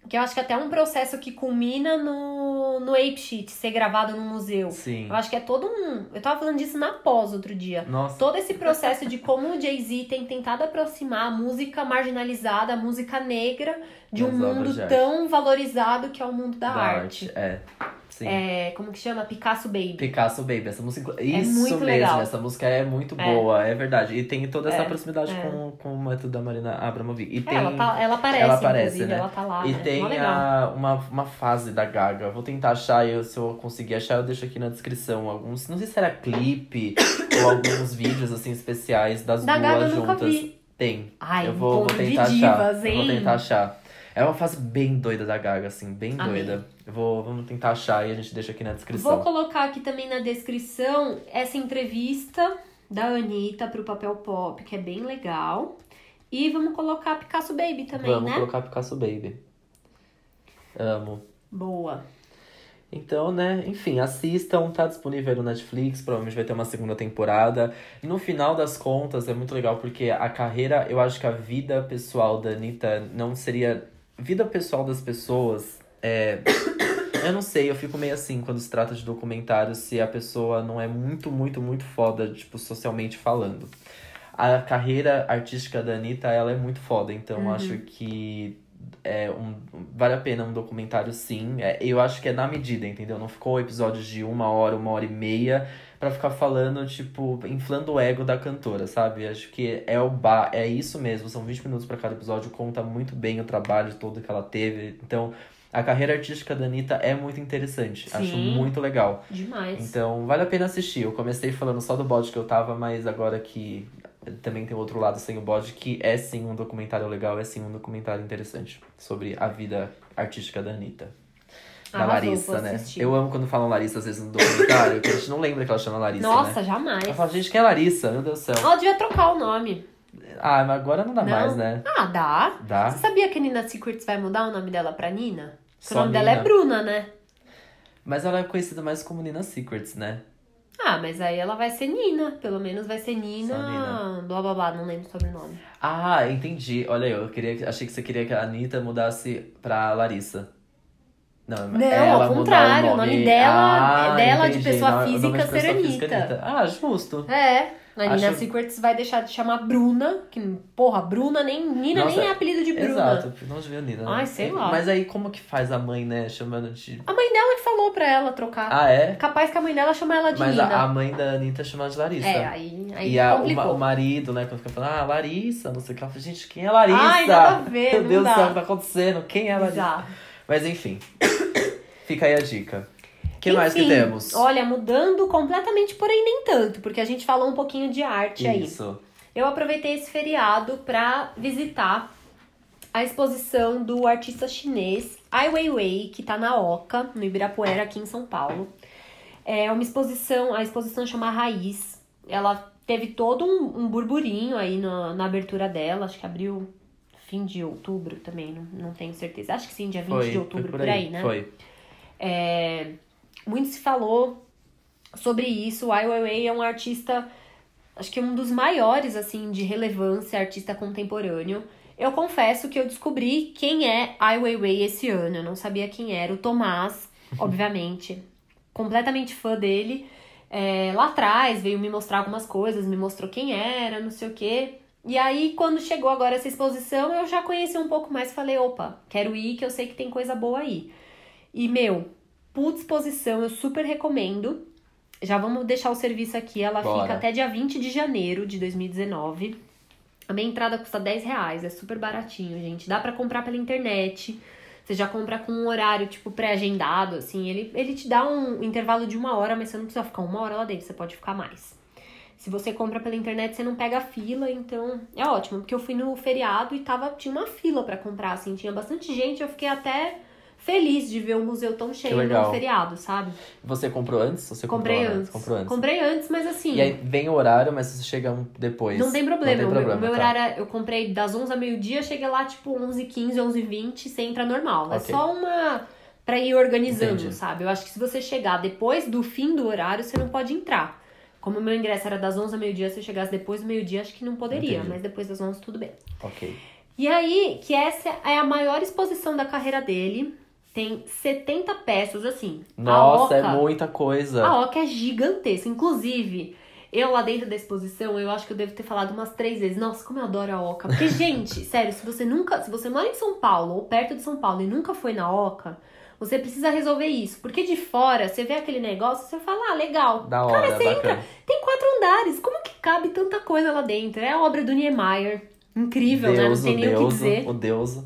que eu acho que até é um processo que culmina no no Ape Sheet ser gravado no museu. Sim. Eu acho que é todo um, eu tava falando disso na pós outro dia. Nossa. Todo esse processo de como o Jay-Z tem tentado aproximar a música marginalizada, a música negra, de um mundo arte. tão valorizado que é o mundo da, arte. É. É, como que chama? Picasso Baby. Picasso Baby, essa música. Isso muito mesmo, legal. essa música é muito É. boa, é verdade. E tem toda essa É, proximidade é. com, com o método da Marina Abramovic. E É, tem, ela, tá, ela aparece, ela aparece, né? ela tá lá. e né? tem a, uma, uma fase da Gaga. Vou tentar achar, eu, se eu conseguir achar, eu deixo aqui na descrição. Alguns, não sei se era clipe ou alguns vídeos assim especiais das Da duas Gaga juntas. Tem. Ai, eu vou, vou tentar achar. divas, Eu vou hein? tentar achar. É uma fase bem doida da Gaga, assim, bem Amei. doida. Vou, vamos tentar achar e a gente deixa aqui na descrição. Vou colocar aqui também na descrição essa entrevista da Anitta pro Papel Pop, que é bem legal. E vamos colocar Picasso Baby também, Vamos né? colocar Picasso Baby. Amo. Boa. Então, né, enfim, assistam, tá disponível no Netflix, provavelmente vai ter uma segunda temporada. E no final das contas é muito legal porque a carreira, eu acho que a vida pessoal da Anitta não seria. Vida pessoal das pessoas é. [COUGHS] Eu não sei, eu fico meio assim quando se trata de documentário se a pessoa não é muito, muito, muito foda, tipo, socialmente falando. A carreira artística da Anitta, ela é muito foda, então Uhum. acho que é um, vale a pena um documentário sim. É, eu acho que é na medida, entendeu? Não ficou episódios de uma hora, uma hora e meia para ficar falando, tipo, inflando o ego da cantora, sabe? Acho que é o ba é isso mesmo, são 20 minutos para cada episódio, conta muito bem o trabalho todo que ela teve. Então, a carreira artística da Anitta é muito interessante. Sim. Acho muito legal. Demais. Então, vale a pena assistir. Eu comecei falando só do bode que eu tava, mas agora que também tem outro lado sem o bode, que é sim um documentário legal, é sim um documentário interessante sobre a vida artística da Anitta. Da Arrasou, Larissa, né? assistir. Eu amo quando falam Larissa, às vezes, no documentário, que a gente não lembra que ela chama Larissa, Nossa, né? jamais. Ela fala, gente, quem é Larissa? Meu Deus do céu. Ela devia trocar o nome. Ah, mas agora não dá Não. mais, né? Ah, dá. Dá. Você sabia que a Nina Secrets vai mudar o nome dela pra Nina? Porque Só o nome dela é Nina. Bruna, né? Mas ela é conhecida mais como Nina Secrets, né? Ah, mas aí ela vai ser Nina. Pelo menos vai ser Nina. Nina. Blá blá blá, não lembro o sobrenome. Ah, entendi. Olha aí, eu queria, achei que você queria que a Anitta mudasse pra Larissa. Não, Não, ela ao contrário, o nome dela- Ah, dela de entendi. pessoa o nome física de pessoa ser física Anitta. Ah, justo. É. A Nina Acho- Secrets vai deixar de chamar Bruna. Que, porra, Bruna nem. Nina Nossa, nem é apelido de Bruna. Exato, não devia Nina. né? Ai, sei lá. Mas aí como que faz a mãe, né, chamando de... A mãe dela que falou pra ela trocar. Ah, é? Capaz que a mãe dela chama ela de Mas Nina. a, a mãe da Anitta chama de Larissa. É, aí, aí e a, o, o marido, né, quando fica falando, ah, Larissa, não sei o que, ela fala, gente, quem é Larissa? Ai, nada a ver, [LAUGHS] Meu Deus do céu, o que tá acontecendo? Quem é Larissa? Exato. Mas enfim, fica aí a dica. O que mais que Enfim, temos? Olha, mudando completamente, porém nem tanto, porque a gente falou um pouquinho de arte aí. Isso. Eu aproveitei esse feriado pra visitar a exposição do artista chinês Ai Weiwei, que tá na Oca, no Ibirapuera, aqui em São Paulo. É uma exposição, a exposição chama Raiz. Ela teve todo um, um burburinho aí na, na abertura dela, acho que abriu fim de outubro também, não, não tenho certeza. Acho que sim, dia 20 Foi, de outubro, por por aí, aí, né? Foi. É, muito se falou sobre isso. O Ai Weiwei é um artista, acho que um dos maiores, assim, de relevância, artista contemporâneo. Eu confesso que eu descobri quem é Ai Weiwei esse ano. Eu não sabia quem era. O Tomás, [LAUGHS] obviamente. Completamente fã dele. É, lá atrás veio me mostrar algumas coisas, me mostrou quem era, não sei o quê. E aí, quando chegou agora essa exposição, eu já conheci um pouco mais. Falei, opa, quero ir, que eu sei que tem coisa boa aí. E, meu, puta exposição, eu super recomendo. Já vamos deixar o serviço aqui. Ela Bora. fica até dia 20 de janeiro de 2019. A minha entrada custa 10 reais, é super baratinho, gente. Dá pra comprar pela internet. Você já compra com um horário, tipo, pré-agendado, assim. Ele, ele te dá um intervalo de uma hora, mas você não precisa ficar uma hora lá dentro, você pode ficar mais. Se você compra pela internet, você não pega fila, então é ótimo. Porque eu fui no feriado e tava, tinha uma fila pra comprar, assim. Tinha bastante gente, eu fiquei até feliz de ver o museu tão cheio no feriado, sabe? Você comprou antes? Você Comprei comprou antes. Comprou antes. Comprei antes, mas assim... E aí vem o horário, mas você chega um depois. Não tem problema. Não o tem meu, o meu tá. horário, eu comprei das 11 a meio-dia, cheguei lá tipo 11 15 11 20 você entra normal. É Ok. só uma pra ir organizando, Entendi. sabe? Eu acho que se você chegar depois do fim do horário, você não pode entrar. Como o meu ingresso era das 11 a meio-dia, se eu chegasse depois do meio-dia, acho que não poderia, Entendi. mas depois das 11 tudo bem. Ok. E aí, que essa é a maior exposição da carreira dele. Tem 70 peças, assim. Nossa, é Oca, muita coisa. a Oca é gigantesca. Inclusive, eu lá dentro da exposição, eu acho que eu devo ter falado umas três vezes. Nossa, como eu adoro a Oca. Porque, [LAUGHS] gente, sério, se você nunca. Se você mora em São Paulo ou perto de São Paulo e nunca foi na Oca, você precisa resolver isso. Porque de fora, você vê aquele negócio, você fala, ah, legal. Da hora, Cara, você bacana. entra. Tem quatro andares. Como que cabe tanta coisa lá dentro? É a obra do Niemeyer. Incrível, né? Não Deus, tem o nem o que Deus, dizer. o Deus.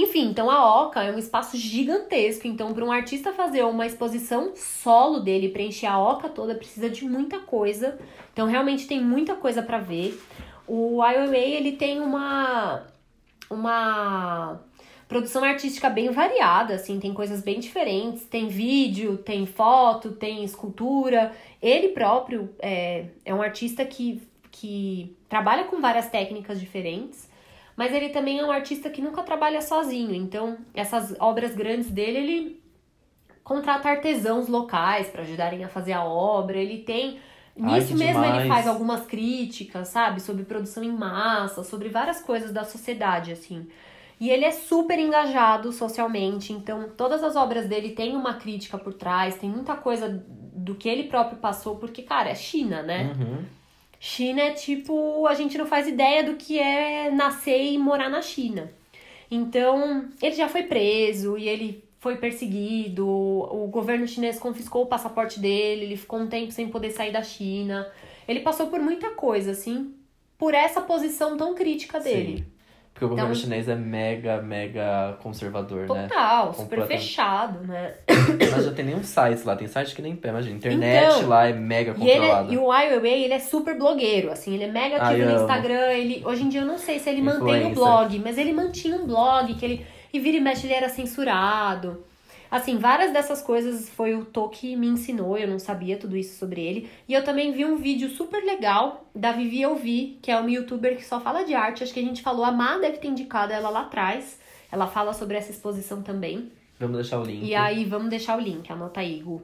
Enfim, então a Oca é um espaço gigantesco. Então, para um artista fazer uma exposição solo dele, preencher a Oca toda, precisa de muita coisa. Então, realmente tem muita coisa para ver. O IOA, ele tem uma uma produção artística bem variada, assim, tem coisas bem diferentes, tem vídeo, tem foto, tem escultura. Ele próprio é, é um artista que, que trabalha com várias técnicas diferentes. Mas ele também é um artista que nunca trabalha sozinho. Então, essas obras grandes dele, ele contrata artesãos locais para ajudarem a fazer a obra. Ele tem. Ai, Nisso que mesmo demais. ele faz algumas críticas, sabe? Sobre produção em massa, sobre várias coisas da sociedade, assim. E ele é super engajado socialmente, então todas as obras dele têm uma crítica por trás, tem muita coisa do que ele próprio passou, porque, cara, é China, né? Uhum. China é tipo, a gente não faz ideia do que é nascer e morar na China. Então, ele já foi preso e ele foi perseguido. O governo chinês confiscou o passaporte dele, ele ficou um tempo sem poder sair da China. Ele passou por muita coisa, assim, por essa posição tão crítica dele. Sim. Porque o governo Então- chinês é mega, mega conservador, né? Total, super fechado, né? Mas já tem nenhum site lá, tem site que nem pé, imagina. Internet Então, lá é mega E, ele, controlada. e o Ai Weiwei, ele é super blogueiro, assim, ele é mega ativo Ai, no. Instagram, ele, hoje em dia eu não sei se ele mantém o Influencer. blog, mas ele mantinha um blog, que ele, e vira e mexe ele era censurado. Assim, várias dessas coisas foi o Tô que me ensinou, eu não sabia tudo isso sobre ele. E eu também vi um vídeo super legal da Vivi Ouvi, que é uma youtuber que só fala de arte, acho que a gente falou, a Má deve ter indicado ela lá atrás, ela fala sobre essa exposição também. Vamos deixar o link. E aí, vamos deixar o link, anota aí, Gu.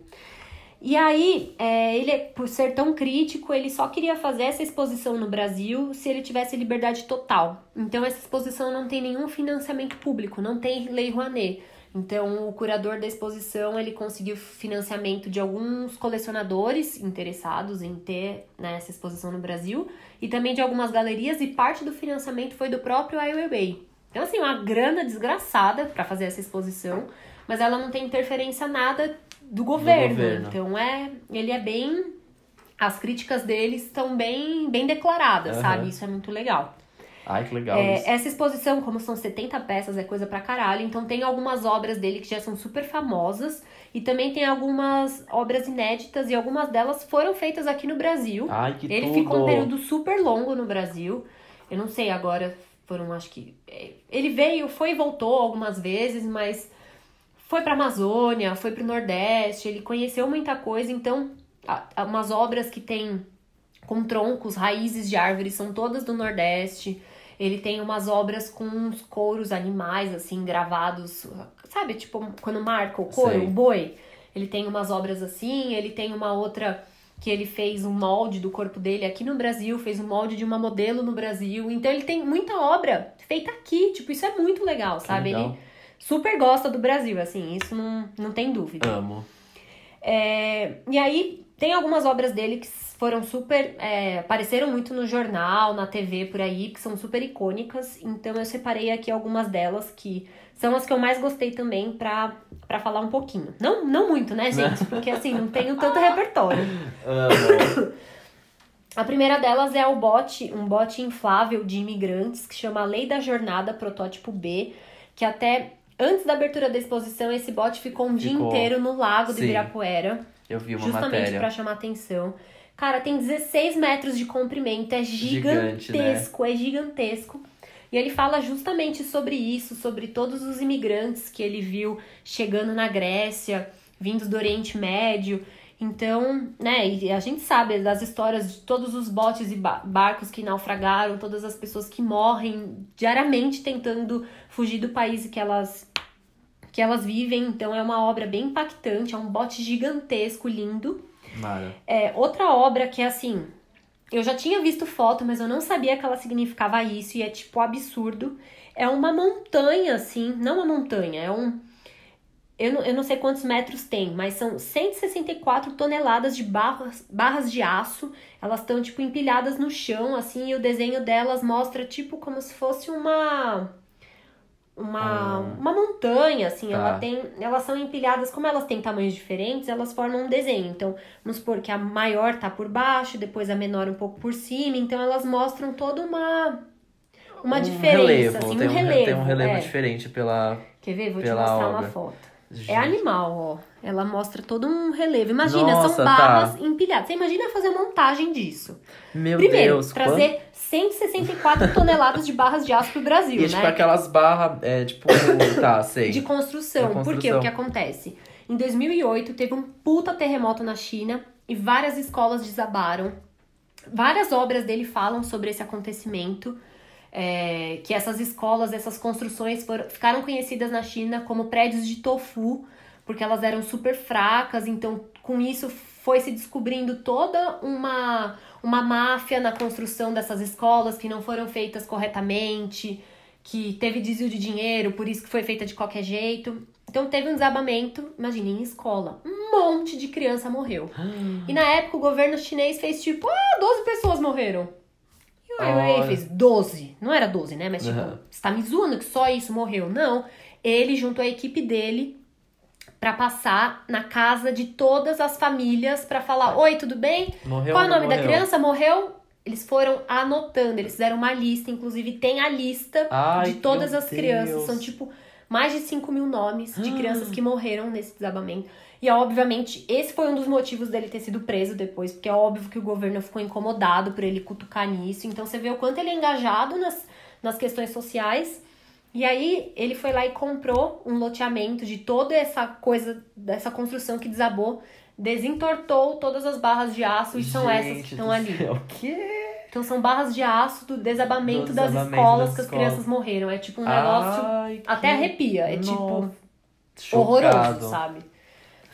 E aí, é, ele, por ser tão crítico, ele só queria fazer essa exposição no Brasil se ele tivesse liberdade total. Então, essa exposição não tem nenhum financiamento público, não tem lei Rouanet. Então, o curador da exposição, ele conseguiu financiamento de alguns colecionadores interessados em ter né, essa exposição no Brasil e também de algumas galerias e parte do financiamento foi do próprio Ai Weiwei. Então, assim, uma grana desgraçada para fazer essa exposição, mas ela não tem interferência nada do governo. governo. Então, é, ele é bem. As críticas dele estão bem, bem declaradas, Aham. sabe? Isso é muito legal. Ai, que legal É, essa exposição, como são 70 peças, é coisa pra caralho. Então tem algumas obras dele que já são super famosas. E também tem algumas obras inéditas, e algumas delas foram feitas aqui no Brasil. Ai, que Ele tudo. ficou um período super longo no Brasil. Eu não sei agora, foram acho que. é, Ele veio, foi e voltou algumas vezes, mas foi pra Amazônia, foi pro Nordeste, ele conheceu muita coisa, então umas obras que tem com troncos, raízes de árvores são todas do Nordeste. Ele tem umas obras com uns couros animais, assim, gravados. Sabe, tipo, quando marca o couro, Sei. o boi? Ele tem umas obras assim, ele tem uma outra que ele fez um molde do corpo dele aqui no Brasil, fez um molde de uma modelo no Brasil. Então ele tem muita obra feita aqui. Tipo, isso é muito legal, Que sabe? legal. Ele super gosta do Brasil, assim, isso não, não tem dúvida. Amo. É, e aí, tem algumas obras dele que foram super. é, apareceram muito no jornal, na TV por aí, que são super icônicas. Então eu separei aqui algumas delas que são as que eu mais gostei também pra, pra falar um pouquinho. Não, não muito, né, gente? Porque assim, não tenho tanto repertório. [LAUGHS] Amo. A primeira delas é o bote, um bote inflável de imigrantes que chama Lei da Jornada Protótipo B, que até antes da abertura da exposição esse bote ficou um dia Ficou. inteiro no lago do Sim. Ibirapuera, Eu vi uma justamente matéria. pra chamar atenção. Cara, tem 16 metros de comprimento, é Gigante, né? gigantesco, é gigantesco. E ele fala justamente sobre isso, sobre todos os imigrantes que ele viu chegando na Grécia, vindos do Oriente Médio. Então, né, e a gente sabe das histórias de todos os botes e ba- barcos que naufragaram, todas as pessoas que morrem diariamente tentando fugir do país que elas que elas vivem. Então é uma obra bem impactante, é um bote gigantesco, lindo. Mara. É, outra obra que é assim, eu já tinha visto foto, mas eu não sabia que ela significava isso e é tipo absurdo. É uma montanha, assim, não uma montanha, é um. Eu não, eu não sei quantos metros tem, mas são 164 toneladas de barras, barras de aço. Elas estão, tipo, empilhadas no chão, assim, e o desenho delas mostra, tipo, como se fosse uma. Uma, Ah. uma montanha, assim, Tá. ela tem, elas são empilhadas, como elas têm tamanhos diferentes, elas formam um desenho. Então, vamos supor que a maior tá por baixo, depois a menor um pouco por cima, então elas mostram toda uma uma um diferença, relevo, assim, tem um re- relevo. Tem um relevo é. diferente pela. Quer ver? Vou te mostrar obra. uma foto. Gente, É animal, ó. Ela mostra todo um relevo. Imagina, Nossa, são tá. barras empilhadas. Você imagina fazer montagem disso. Meu Primeiro, Deus, trazer 164 toneladas de barras de aço pro Brasil, E tipo né? aquelas barras, é tipo, [COUGHS] tá, sei. De construção. De Por quê? construção. O que acontece? Em 2008, teve um puta terremoto na China e várias escolas desabaram. Várias obras dele falam sobre esse acontecimento. é, que essas escolas, essas construções foram, ficaram conhecidas na China como prédios de tofu, porque elas eram super fracas. Então, com isso, foi se descobrindo toda uma, uma máfia na construção dessas escolas que não foram feitas corretamente que teve desvio de dinheiro, por isso que foi feita de qualquer jeito. Então teve um desabamento, imagine, em escola. Um monte de criança morreu. E na época o governo chinês fez tipo, ah, 12 pessoas morreram. E o Ai Weiwei fez 12. Não era 12, né? Mas tipo, Aham. você tá me zoando que só isso morreu. Não. Ele juntou a equipe dele pra passar na casa de todas as famílias pra falar: Oi, tudo bem? Morreu Qual é o nome da morreu? criança? Morreu? Eles foram anotando, eles fizeram uma lista, inclusive tem a lista Ai, de todas as crianças. Deus. São tipo mais de 5 mil nomes de Ah. crianças que morreram nesse desabamento. E obviamente esse foi um dos motivos dele ter sido preso depois, porque é óbvio que o governo ficou incomodado por ele cutucar nisso. Então você vê o quanto ele é engajado nas, nas questões sociais. E aí ele foi lá e comprou um loteamento de toda essa coisa, dessa construção que desabou, desentortou todas as barras de aço e são essas que Gente estão ali. céu, [LAUGHS] quê? Então são barras de aço do desabamento Do das desabamento escolas das que as escolas. crianças morreram. É tipo um negócio. Ai, até arrepia. É tipo Nossa, horroroso, chocado. sabe?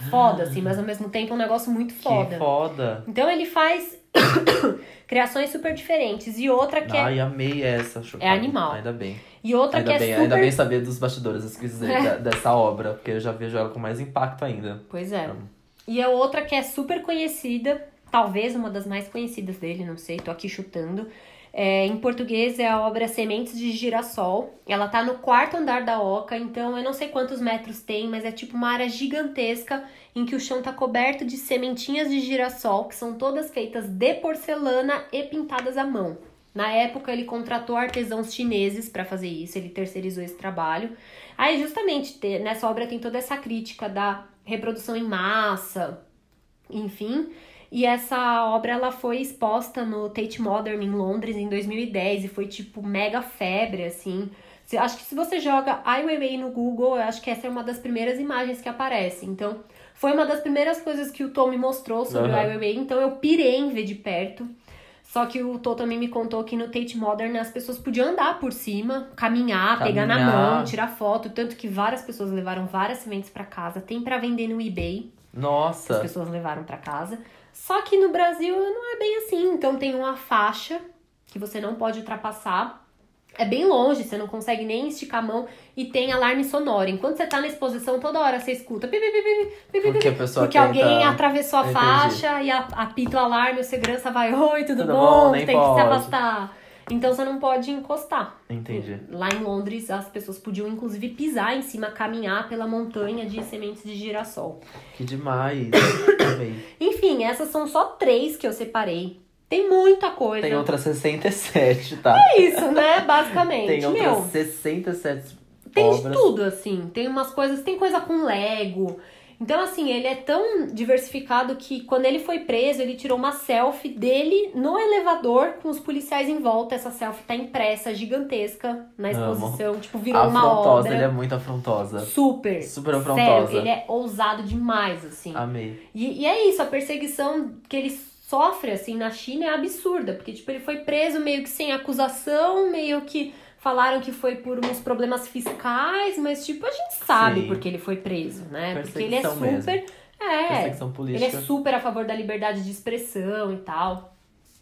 Foda, assim, mas ao mesmo tempo é um negócio muito foda. Que foda. Então ele faz [COUGHS] criações super diferentes. E outra que é. Ai, amei essa. Chocado. É animal. Ainda bem. E outra Ainda que bem, é super. ainda bem saber dos bastidores, isso quis dizer, [LAUGHS] É. dessa obra, porque eu já vejo ela com mais impacto ainda. Pois é. E a outra que é super conhecida, talvez uma das mais conhecidas dele, não sei, tô aqui chutando. É, em português é a obra Sementes de Girassol. Ela tá no quarto andar da Oca, então eu não sei quantos metros tem, mas é tipo uma área gigantesca em que o chão tá coberto de sementinhas de girassol, que são todas feitas de porcelana e pintadas à mão. Na época ele contratou artesãos chineses para fazer isso, ele terceirizou esse trabalho. Aí justamente te- nessa obra tem toda essa crítica da reprodução em massa, enfim. E essa obra ela foi exposta no Tate Modern em Londres em 2010 e foi tipo mega febre assim. Acho que se você joga Ai Weiwei no Google, eu acho que essa é uma das primeiras imagens que aparece. Então, foi uma das primeiras coisas que o Tom me mostrou sobre o Aham. Ai Weiwei, então eu pirei em ver de perto. Só que o Tô também me contou que no Tate Modern as pessoas podiam andar por cima, caminhar, pegar na Caminhar. mão, tirar foto, tanto que várias pessoas levaram várias sementes pra casa. Tem pra vender no eBay as Nossa. pessoas levaram pra casa. Só que no Brasil não é bem assim. Então tem uma faixa que você não pode ultrapassar. É bem longe, você não consegue nem esticar a mão e tem alarme sonoro. Enquanto você tá na exposição, toda hora você escuta pi, pi, pi, Porque porque tenta- alguém atravessou a Entendi. faixa e apita o alarme, o segurança vai, oi, tudo, Tudo bom? bom? Tem que se pode. afastar. Então você não pode encostar. Entendi. Lá em Londres, as pessoas podiam inclusive pisar em cima, caminhar pela montanha de sementes de girassol. Que demais. [COUGHS] Enfim, essas são só três que eu separei. Tem muita coisa. Tem outras 67, tá? É isso, né? Basicamente. Tem outras Meu, 67 tem de obras. tudo, assim. Tem umas coisas, tem coisa com Lego. Então, assim, ele é tão diversificado que quando ele foi preso, ele tirou uma selfie dele no elevador com os policiais em volta. Essa selfie tá impressa, gigantesca, na Amo. exposição. Tipo, virou uma Afrontosa, obra. ele é muito afrontosa. Super. Super Sério, afrontosa. ele é ousado demais, assim. Amei. E, e é isso, a perseguição que ele sofre, assim, na China é absurda. Porque, tipo, ele foi preso meio que sem acusação, meio que falaram que foi por uns problemas fiscais, mas, tipo, a gente sabe Sim. porque ele foi preso, né? Porque ele é super. mesmo. É, ele é super a favor da liberdade de expressão e tal.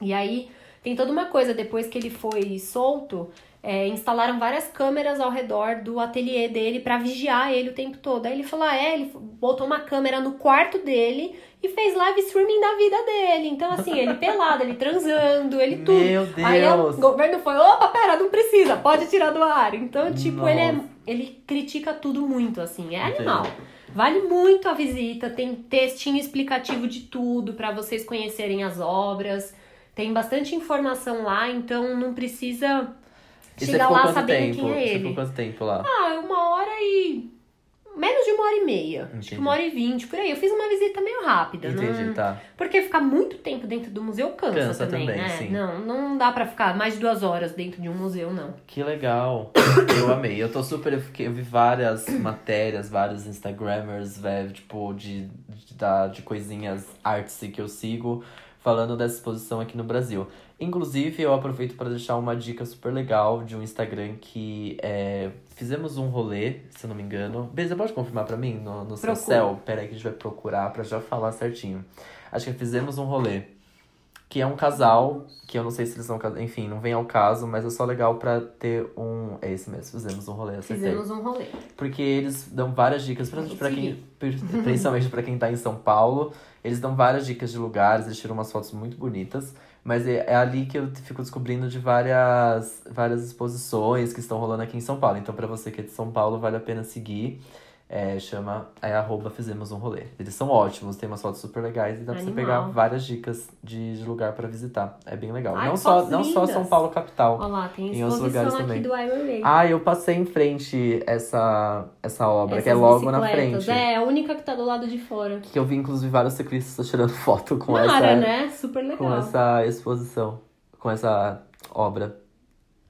E aí tem toda uma coisa, depois que ele foi solto, é, instalaram várias câmeras ao redor do ateliê dele pra vigiar ele o tempo todo. Aí ele falou: ah, é, ele botou uma câmera no quarto dele e fez live streaming da vida dele. Então, assim, ele pelado, ele transando, ele tudo. Meu Deus. Aí o governo foi, opa, pera, não precisa, pode tirar do ar. Então, tipo, ele, é, ele critica tudo muito, assim, é Entendi. animal. Vale muito a visita, tem textinho explicativo de tudo pra vocês conhecerem as obras. Tem bastante informação lá, então não precisa E você chegar lá sabendo tempo? quem é Você ele. ficou quanto tempo lá? Ah, uma hora e. Menos de uma hora e meia. Acho Entendi. que uma hora e vinte, por aí. Eu fiz uma visita meio rápida. Entendi, não... tá. Porque ficar muito tempo dentro do museu cansa, Cansa também, também, né? sim. Não, não dá pra ficar mais de duas horas dentro de um museu, não. Que legal. [COUGHS] Eu amei. Eu tô super. Eu, fiquei, eu vi várias [COUGHS] matérias, vários Instagrammers, velho, tipo, de, de, da- de coisinhas artsy que eu sigo, falando dessa exposição aqui no Brasil. Inclusive, eu aproveito para deixar uma dica super legal de um Instagram que é, fizemos um rolê, se eu não me engano. Beleza, pode confirmar pra mim no, no seu céu? Pera aí que a gente vai procurar pra já falar certinho. Acho que fizemos um rolê que é um casal, que eu não sei se eles são enfim, não vem ao caso, mas é só legal pra ter um. É esse mesmo, fizemos um rolê, acertei. Fizemos um rolê. Porque eles dão várias dicas, principalmente pra quem, principalmente pra quem tá em São Paulo. Eles dão várias dicas de lugares, eles tiram umas fotos muito bonitas. Mas é, é ali que eu fico descobrindo de várias, várias exposições que estão rolando aqui em São Paulo. Então, pra você que é de São Paulo, vale a pena seguir. É, chama, é arroba fizemos um rolê. Eles são ótimos, tem umas fotos super legais e dá pra você Animal. pegar várias dicas de, de lugar pra visitar. É bem legal. Ai, não, só, não só. São Paulo capital. Olha lá, tem Em outros lugares aqui também. do Ah, eu passei em frente essa, essa obra, que é Essas logo na frente. É, a única que tá do lado de fora. Que eu vi, inclusive, vários ciclistas tirando foto com Mara, essa, né? Super legal. com essa exposição, com essa obra.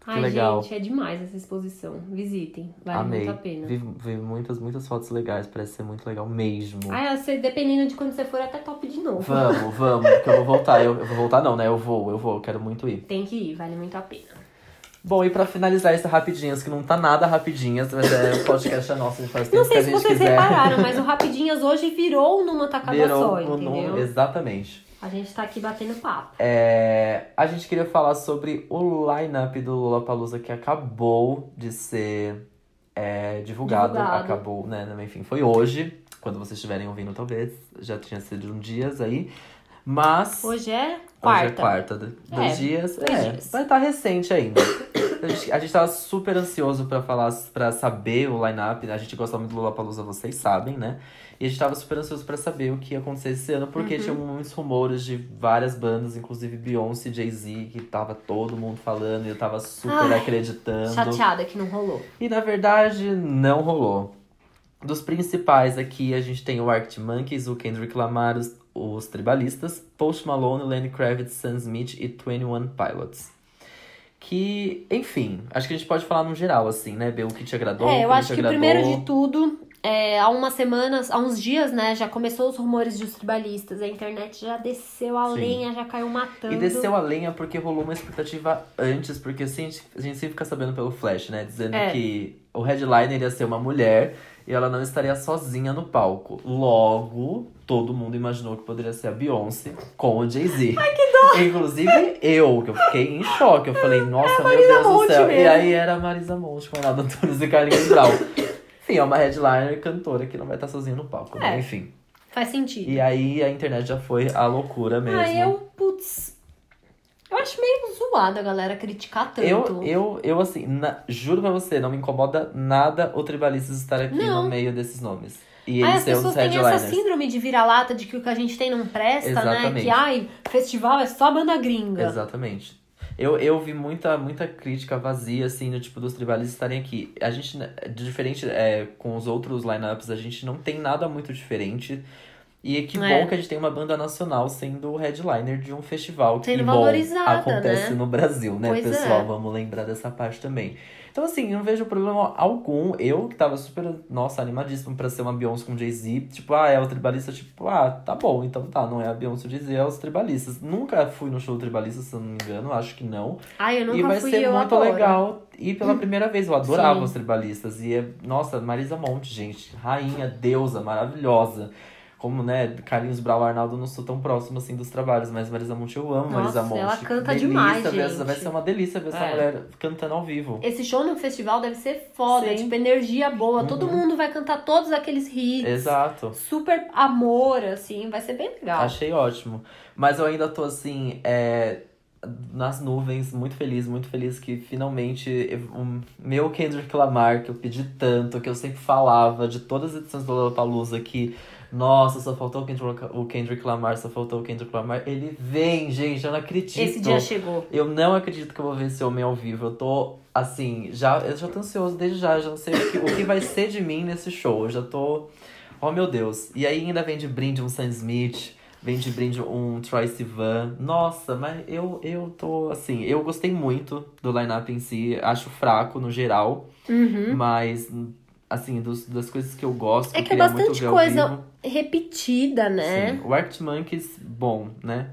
Que Ai, legal. gente, é demais essa exposição. Visitem, vale Amei. muito a pena. Vi, vi muitas, muitas fotos legais, parece ser muito legal mesmo. Ai, você, dependendo de quando você for, até top de novo. Vamos, [LAUGHS] vamos, que eu vou voltar. Eu, eu vou voltar não, né? Eu vou, eu vou, eu quero muito ir. Tem que ir, vale muito a pena. Bom, e pra finalizar esse rapidinhas, que não tá nada rapidinhas, mas é o podcast é [LAUGHS] nosso, a gente faz Não tempo que sei a se gente vocês quiser. repararam, mas o Rapidinhas hoje virou numa tacada Virou só, entendeu? Exatamente. A gente tá aqui batendo papo. É, a gente queria falar sobre o line-up do Lollapalooza que acabou de ser é, divulgado. Divulgado. Acabou, né? Enfim, foi hoje. Quando vocês estiverem ouvindo, talvez. Já tinha sido um dias aí. Mas. Hoje é Hoje quarta. é quarta. do- Dois É, dias. dois é, dias. vai estar recente ainda. A gente, a gente tava super ansioso pra falar, para saber o line-up. né? A gente gosta muito do Lollapalooza, vocês sabem, né? E a gente tava super ansioso pra saber o que ia acontecer esse ano, porque Uhum. tinha muitos rumores de várias bandas, inclusive Beyoncé e Jay-Z, que tava todo mundo falando e eu tava super Ai, acreditando. Chateada que não rolou. E na verdade, não rolou. Dos principais aqui, a gente tem o Arctic Monkeys, o Kendrick Lamar, os, os Tribalistas, Post Malone, Lenny Kravitz, Sam Smith e 21 Pilots. Que, enfim, acho que a gente pode falar no geral, assim, né? Ver o que te agradou, o É, que eu não acho te que agradou. primeiro de tudo, é, há umas semanas, há uns dias, né, já começou os rumores dos tribalistas. A internet já desceu a Sim. lenha, já caiu matando. E desceu a lenha porque rolou uma expectativa antes, porque assim, a gente, a gente sempre fica sabendo pelo Flash, né? Dizendo É. que o headliner ia ser uma mulher e ela não estaria sozinha no palco. Logo, todo mundo imaginou que poderia ser a Beyoncé com o Jay-Z. Ai, que [LAUGHS] dó! Inclusive eu, que eu fiquei em choque. Eu falei, nossa, meu Deus do Monte céu. E mesmo. aí era a Marisa Monte com Renato Antunes e Carlinhos Brown. Enfim, é uma headliner cantora que não vai estar sozinha no palco, né? É. Enfim. Faz sentido. E aí a internet já foi a loucura mesmo. Ah, eu, putz. Eu acho meio zoado a galera criticar tanto. Eu, eu, eu assim, na- juro pra você, não me incomoda nada o Tribalistas estar aqui Não. no meio desses nomes. E Ai, eles as pessoas têm essa síndrome de vira-lata de que o que a gente tem não presta, né? Exatamente. Que, ai, festival é só banda gringa. Exatamente. Eu, eu vi muita, muita crítica vazia, assim, no tipo dos tribalistas estarem aqui. A gente, né, diferente é, com os outros lineups, a gente não tem nada muito diferente. E que É. bom que a gente tem uma banda nacional sendo o headliner de um festival que Sendo bom, valorizada, acontece né? no Brasil, né, Pois pessoal? é. Vamos lembrar dessa parte também. Então, assim, eu não vejo problema algum. Eu, que tava super, nossa, animadíssimo pra ser uma Beyoncé com Jay-Z. Tipo, ah, é o tribalista. Tipo, ah, tá bom, então tá. Não é a Beyoncé ou Jay-Z, é os tribalistas. Nunca fui no show tribalista, se eu não me engano. Acho que não. Ai, eu nunca e vai fui ser muito adoro. legal ir pela primeira vez. Eu adorava Sim. os tribalistas. E é, nossa, Marisa Monte, gente. Rainha, deusa, maravilhosa. Como, né, Carlinhos Brau e Arnaldo não sou tão próximo assim dos trabalhos, mas Marisa Monte eu amo Marisa Nossa, Monte. ela canta delícia demais, ver essa- gente. Vai ser uma delícia ver essa É. mulher cantando ao vivo. Esse show no festival deve ser foda, Sim. tipo, energia boa. Todo Uhum. mundo vai cantar todos aqueles hits. Exato. Super amor, assim, vai ser bem legal. Achei ótimo. Mas eu ainda tô assim, é, nas nuvens, muito feliz, muito feliz que finalmente o meu Kendrick Lamar, que eu pedi tanto, que eu sempre falava de todas as edições do Lollapalooza que, nossa, só faltou o Kendrick, o Kendrick Lamar, só faltou o Kendrick Lamar. Ele vem, gente, eu não acredito. Esse dia chegou. Eu não acredito que eu vou ver esse homem ao vivo. Eu tô, assim, já, eu já tô ansioso desde já. Eu já não sei o que, o que vai ser de mim nesse show. Eu já tô. Oh, meu Deus. E aí ainda vem de brinde um Sam Smith. Vem de brinde um Troy Sivan. Nossa, mas eu, eu tô, assim, eu gostei muito do line-up em si. Acho fraco no geral. Uhum. Mas, assim, dos, das coisas que eu gosto. É eu que é bastante coisa repetida, né? Sim, o Arctic Monkeys, bom, né?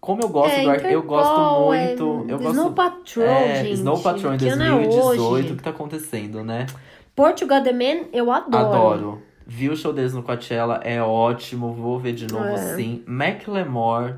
Como eu gosto É, do Arctic, eu gosto é, muito. eu gosto, Snow Patrol, é, gente. Snow Patrol em que ano é 2018, hoje? o que tá acontecendo, né? Portugal The Man, eu adoro. Adoro. Vi o show deles no Coachella, é ótimo, vou ver de novo É. sim. Macklemore,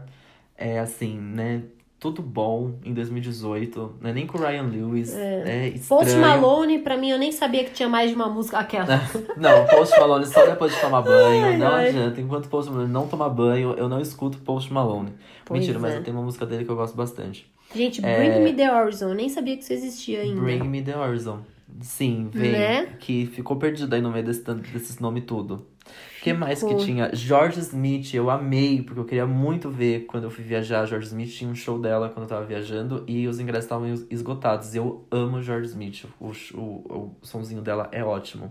É assim, né? Tudo bom em 2018. Não é nem com o Ryan Lewis. É, estranho. Post Malone, pra mim, eu nem sabia que tinha mais de uma música. Aquela. [LAUGHS] Não, Post Malone só depois de tomar banho. [LAUGHS] Ai, não ai. adianta. Enquanto Post Malone não tomar banho, eu não escuto Post Malone. Pois Mentira, mas é. eu tenho uma música dele que eu gosto bastante. Gente, Bring Me The Horizon. Eu nem sabia que isso existia ainda. Bring Me The Horizon. Sim, vem. Né? Que ficou perdido aí no meio desse, desses nomes tudo. O que mais que Ficou. tinha? George Smith, eu amei, porque eu queria muito ver quando eu fui viajar. George Smith tinha um show dela quando eu tava viajando e os ingressos estavam es- esgotados. Eu amo George Smith, o, o, o sonzinho dela é ótimo.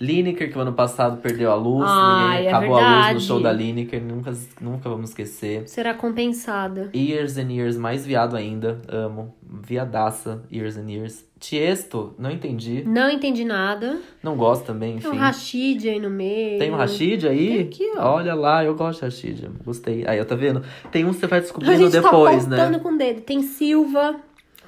Lineker, que o ano passado perdeu a luz, Ai, ninguém é acabou a luz no show da Lineker, nunca, nunca vamos esquecer. Será compensada. Years and Years, mais viado ainda, amo. Viadaça, Years and Years. Tiesto, não entendi. Não entendi nada. Não gosto também, Tem um enfim. Rashid aí no meio. Tem um Rashid aí? Tem aqui, ó. Olha lá, eu gosto de Rashid. Gostei. Aí, ó, tá vendo? Tem um que você vai descobrindo gente depois, tá né? com o dedo. Tem Silva.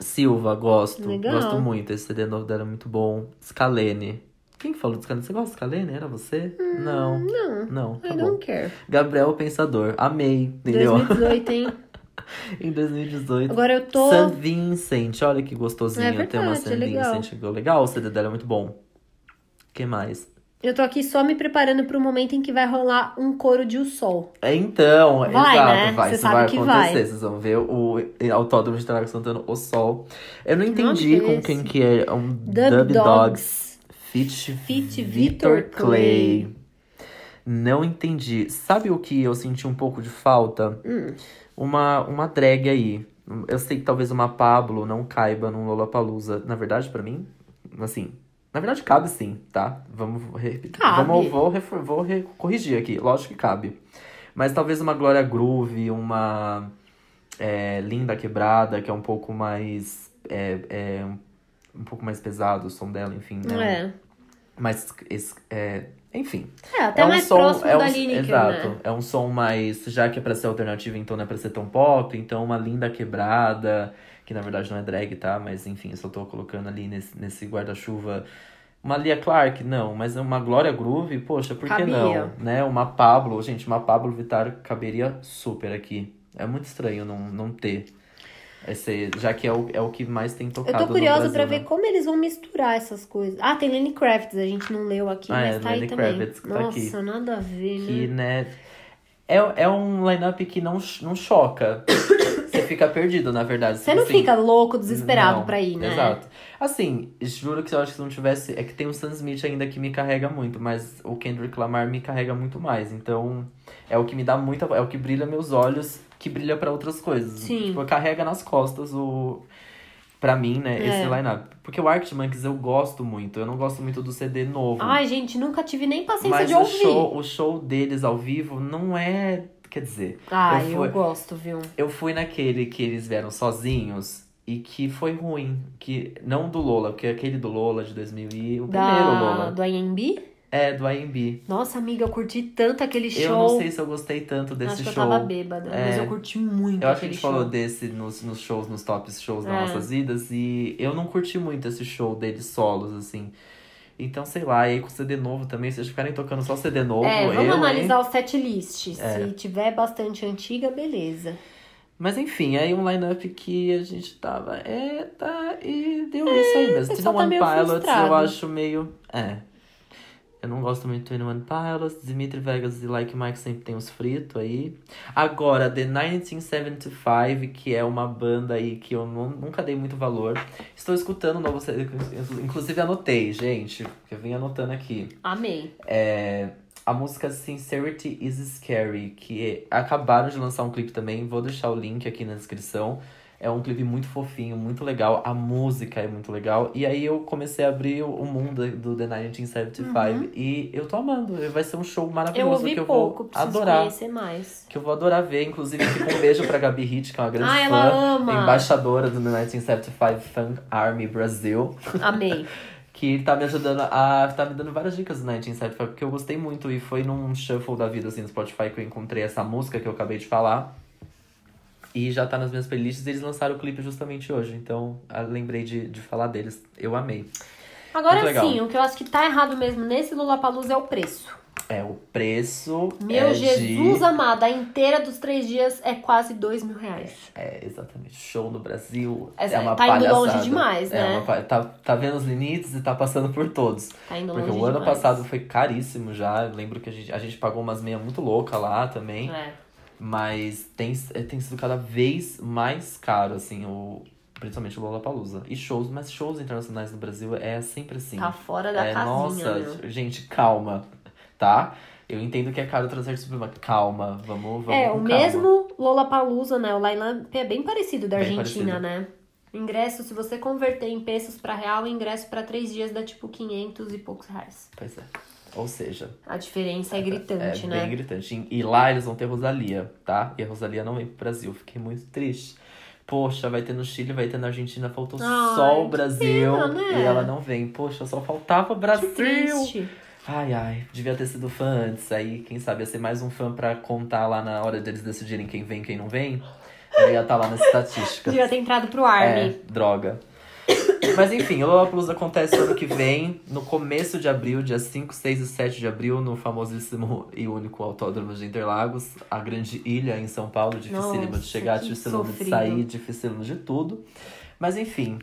Silva, gosto. Legal. Gosto muito. Esse CD novo dela é muito bom. Scalene. Quem falou de Scalene? Você gosta de Scalene? Era você? não. Hum, Não. Não, tá I bom. don't care. Gabriel Pensador. Amei, entendeu? 2018, hein? [LAUGHS] em 2018. Agora eu tô. San Vincent, olha que gostosinho. É Tem uma verdade, San é legal. Vincent ficou legal. O CD dela é muito bom. O que mais? Eu tô aqui só me preparando pro momento em que vai rolar um coro de O Sol. É, Então, Vai, exato, né? vai. Você Isso sabe vai que acontecer. vai. Vocês vão ver o Autódromo de Interlagos cantando O Sol. Eu não entendi Nossa, com esse. quem que é. Um Dub, Dub, Dogs. Dogs. Fit, Fit Victor Victor Clay. Clay. Não entendi. Sabe o que eu senti um pouco de falta? Hum. Uma, uma drag aí. Eu sei que talvez uma Pablo não caiba num Lollapalooza. Na verdade, pra mim, assim... Na verdade, cabe sim, tá? Vamos repetir. Vamos, vou, vou corrigir aqui. Lógico que cabe. Mas talvez uma Glória Groove, uma é, Linda Quebrada, que é um pouco mais... É, é, um pouco mais pesado o som dela, enfim, né? É. Mas, é, enfim. É, até é um mais som, próximo é um, da Lineker, Exato. né? É um som mais. Já que é pra ser alternativo, então não é pra ser tão pop. Então, uma linda quebrada, que na verdade não é drag, tá? Mas enfim, eu só tô colocando ali nesse, nesse guarda-chuva. Uma Lia Clark, não, mas uma Glória Groove, poxa, por que Cabia. não? Né? Uma Pablo, gente, uma Pablo Vittar caberia super aqui. É muito estranho não, não ter. Esse, já que é o, é o que mais tem Eu tocado tô no curiosa Brasil, pra né? ver como eles vão misturar essas coisas. Ah, tem Lenny Kravitz, a gente não leu aqui, Ah, mas é, tá aí Lenny também. Kravitz que tá Nossa, aqui. nada a ver, Que, né? né? É, é um line-up que não, não choca. [COUGHS] Você fica perdido, na verdade. Você não Assim, fica louco, desesperado não, pra ir, né? Exato. Assim, juro que eu acho que se não tivesse. É que tem o Sam Smith ainda que me carrega muito, mas o Kendrick Lamar me carrega muito mais. Então, é o que me dá muita. É o que brilha meus olhos, que brilha pra outras coisas. Sim. Tipo, carrega nas costas o. Pra mim, né, É. esse line-up. Porque o Arctic Monkeys eu gosto muito. Eu não gosto muito do CD novo. Ai, gente, nunca tive nem paciência mas de o ouvir. show, o show deles ao vivo não é. Quer dizer, Ai, eu eu, fui- gosto, viu? eu fui naquele que eles vieram sozinhos e que foi ruim. Que, não do Lola, porque aquele do Lola de 2000 e o primeiro Da, Lola. do IMB? É, do IMB. Nossa, amiga, eu curti tanto aquele show. Eu não sei se eu gostei tanto desse Acho que eu show. tava bêbada, mas É. eu curti muito Eu acho que a gente show. falou desse nos, nos shows, nos tops shows das É. nossas vidas, e eu não curti muito esse show deles solos, assim. Então, sei lá, aí com CD novo também, se eles ficarem tocando só CD novo, É, vamos eu, hein? analisar o set list. É. Se tiver bastante antiga, beleza. Mas enfim, aí um line-up que a gente tava. É, tá. E deu isso aí mesmo. Tino tá One meio Pilots frustrado. eu acho meio. É. Eu não gosto muito de 21 Pilots. Dimitri Vegas e Like Mike sempre tem os fritos aí. Agora, The 1975, que é uma banda aí que eu nu- nunca dei muito valor. Estou escutando novo CD. Inclusive anotei, gente. Que eu vim anotando aqui. Amei. É, a música Sincerity is Scary, que acabaram de lançar um clipe também, vou deixar o link aqui na descrição. É um clipe muito fofinho, muito legal, a música é muito legal. E aí eu comecei a abrir o mundo do The 1975 e eu tô amando. Vai ser um show Eu maravilhoso ouvi que eu pouco, vou adorar. conhecer mais. Que eu vou adorar ver. Inclusive, fica um beijo pra Gabi Hit, que é uma grande Ah, fã. ama. Embaixadora do The 1975 Fan Army Brasil Amei. [LAUGHS] que tá me ajudando a. tá me dando várias dicas do 1975, porque eu gostei muito e foi num shuffle da vida assim no Spotify que eu encontrei essa música que eu acabei de falar. E já tá nas minhas playlists eles lançaram o clipe justamente hoje. Então, ah, lembrei de, de falar deles. Eu amei. Agora sim, o que eu acho que tá errado mesmo nesse Lollapalooza é o preço. É, o preço. Meu é Jesus de... amado, a inteira dos três dias é quase dois mil reais. É, exatamente. Show no Brasil. Essa- é uma tá indo palhaçada. longe demais, É né? uma pa- tá, tá vendo os limites e tá passando por todos. Tá indo Porque longe o ano demais. passado foi caríssimo já. Eu lembro que a gente, a gente pagou umas meias muito loucas lá também. É. Mas tem, é, tem sido cada vez mais caro, assim, o, principalmente o Lollapalooza. E shows, mas shows internacionais no Brasil é sempre assim. Tá fora da é, casinha, nossa, meu. gente, calma, tá? Eu entendo que é caro trazer esse problema. Calma, vamos, vamos É, o calma. mesmo Lollapalooza, né? O line é bem parecido da Bem Argentina, parecido. né? Ingresso, se você converter em pesos pra real, o ingresso pra três dias dá tipo 500 e poucos reais. Pois é. Ou seja, A diferença é gritante, é né? bem gritante. E lá eles vão ter Rosalia, tá? E a Rosalia não vem pro Brasil. Fiquei muito triste. Poxa, vai ter no Chile, vai ter na Argentina, faltou Ai, só o Brasil. pena, né? E ela não vem. Poxa, só faltava o Brasil. Que triste. Ai, ai, devia ter sido fã antes. Aí, quem sabe, ia ser mais um fã pra contar lá na hora deles decidirem quem vem e quem não vem. Eu ia estar lá nas estatísticas. Devia ter entrado pro É, Army. droga. Mas enfim, o Lollapalooza acontece ano que vem, no começo de abril, dia 5, 6 e 7 de abril, no famosíssimo e único Autódromo de Interlagos, a grande ilha em São Paulo, dificílimo Nossa, de chegar, dificílimo de sair, dificílimo de tudo. Mas enfim,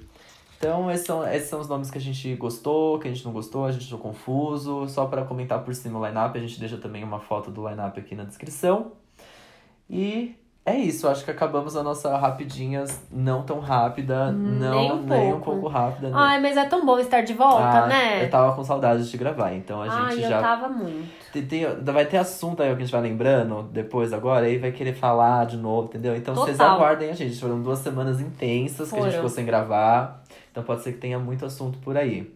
então esses são, esses são os nomes que a gente gostou, que a gente não gostou, a gente achou confuso. Só para comentar por cima o line-up, a gente deixa também uma foto do line-up aqui na descrição. E é isso, acho que acabamos a nossa rapidinhas, não tão rápida, Nem não um nem um pouco. pouco rápida. né? Ai, mas é tão bom estar de volta, Ah, né? Eu tava com saudades de gravar, então a Ai, gente eu já. tava muito. Tem, tem- vai ter assunto aí que a gente vai lembrando depois agora, aí vai querer falar de novo, entendeu? Então vocês Total. aguardem a gente. Foram duas semanas intensas que a gente Foram. ficou sem gravar. Então pode ser que tenha muito assunto por aí.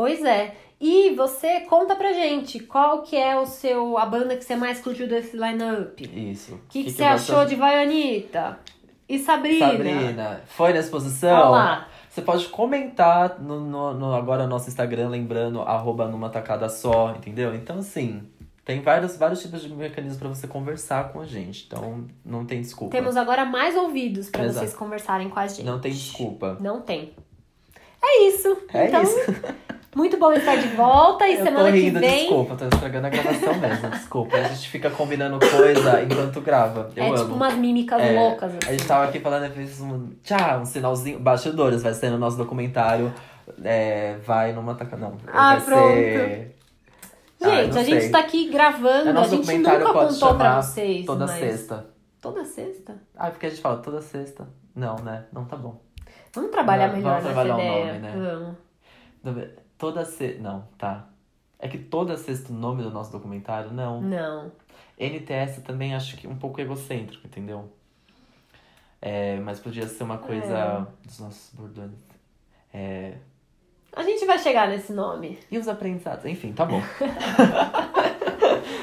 Pois é. E você conta pra gente qual que é o seu a banda que você mais curtiu desse lineup. O Isso. que, que, você achou de Vaianita? E Sabrina? Sabrina, foi na exposição? Olha lá. Você pode comentar no, no, no- agora no nosso Instagram, lembrando, arroba numa tacada só, entendeu? Então, assim, tem vários, vários tipos de mecanismos pra você conversar com a gente. Então, não tem desculpa. Temos agora mais ouvidos pra Exato. vocês conversarem com a gente. Não tem desculpa. Não tem. É isso. É então, isso. [LAUGHS] muito bom estar de volta e Eu tô semana que rindo, vem. desculpa, tô estragando a gravação mesmo, desculpa. A gente fica combinando coisa enquanto grava. Eu é amo. tipo umas mímicas É, loucas. A Assim. gente tava aqui falando, fiz um tchau, um sinalzinho. Bastidores, vai ser no nosso documentário. É, vai numa taca. Não. Ah, vai pronto. ser. Ah, Gente, não a gente tá aqui gravando, É a gente nunca contou pra vocês. Toda mas... sexta. Toda sexta? Ah, porque a gente fala toda sexta. Não, né? Não tá bom. Vamos trabalhar Não, melhor vamos trabalhar o ideia. nome, né? Vamos. Toda sexta. Não, tá. É que toda sexta o nome do nosso documentário? Não. Não. NTS também acho que um pouco egocêntrico, entendeu? É, mas podia ser uma coisa dos nossos bordões. É, A gente vai chegar nesse nome. E os aprendizados? Enfim, tá bom. [LAUGHS]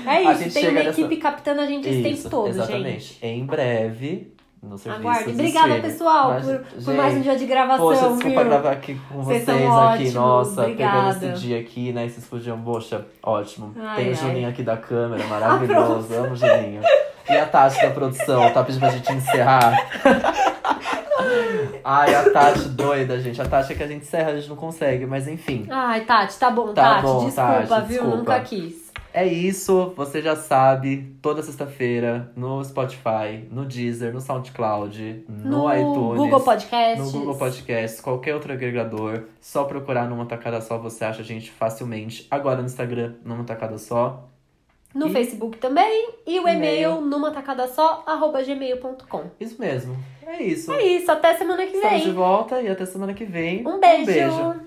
É isso, tem uma nessa- equipe captando a gente esse tempo todo, exatamente. gente. Em breve, no serviço Aguarde. de Obrigada, pessoal, Mas, por, por gente, mais um dia de gravação, Poxa, desculpa viu? gravar aqui com Vocês vocês, aqui. ótimos, Nossa, obrigada. pegando esse dia aqui, né? Vocês podiam, poxa, ótimo. Ai, Tem o ai. Juninho aqui da câmera, [LAUGHS] maravilhoso. Amo o Juninho. E a Tati da produção, tá pedindo pra gente encerrar. [LAUGHS] Ai, a Tati doida, gente. A Tati é que a gente encerra, a gente não consegue, mas enfim. Ai, Tati, tá bom, Tá Tati. bom, desculpa, Tati, viu? desculpa. Nunca quis. É isso, você já sabe, toda sexta-feira no Spotify, no Deezer, no SoundCloud, no, No iTunes, Google Podcasts. no Google Podcasts, qualquer outro agregador, só procurar numa tacada só, você acha a gente facilmente. Agora no Instagram, numa tacada só. No E- Facebook também. E o E-mail. e-mail numa tacada só, arroba gmail.com. Isso mesmo. É isso. É isso, até semana que Estamos de vem. volta e até semana que vem. Um beijo. Um beijo.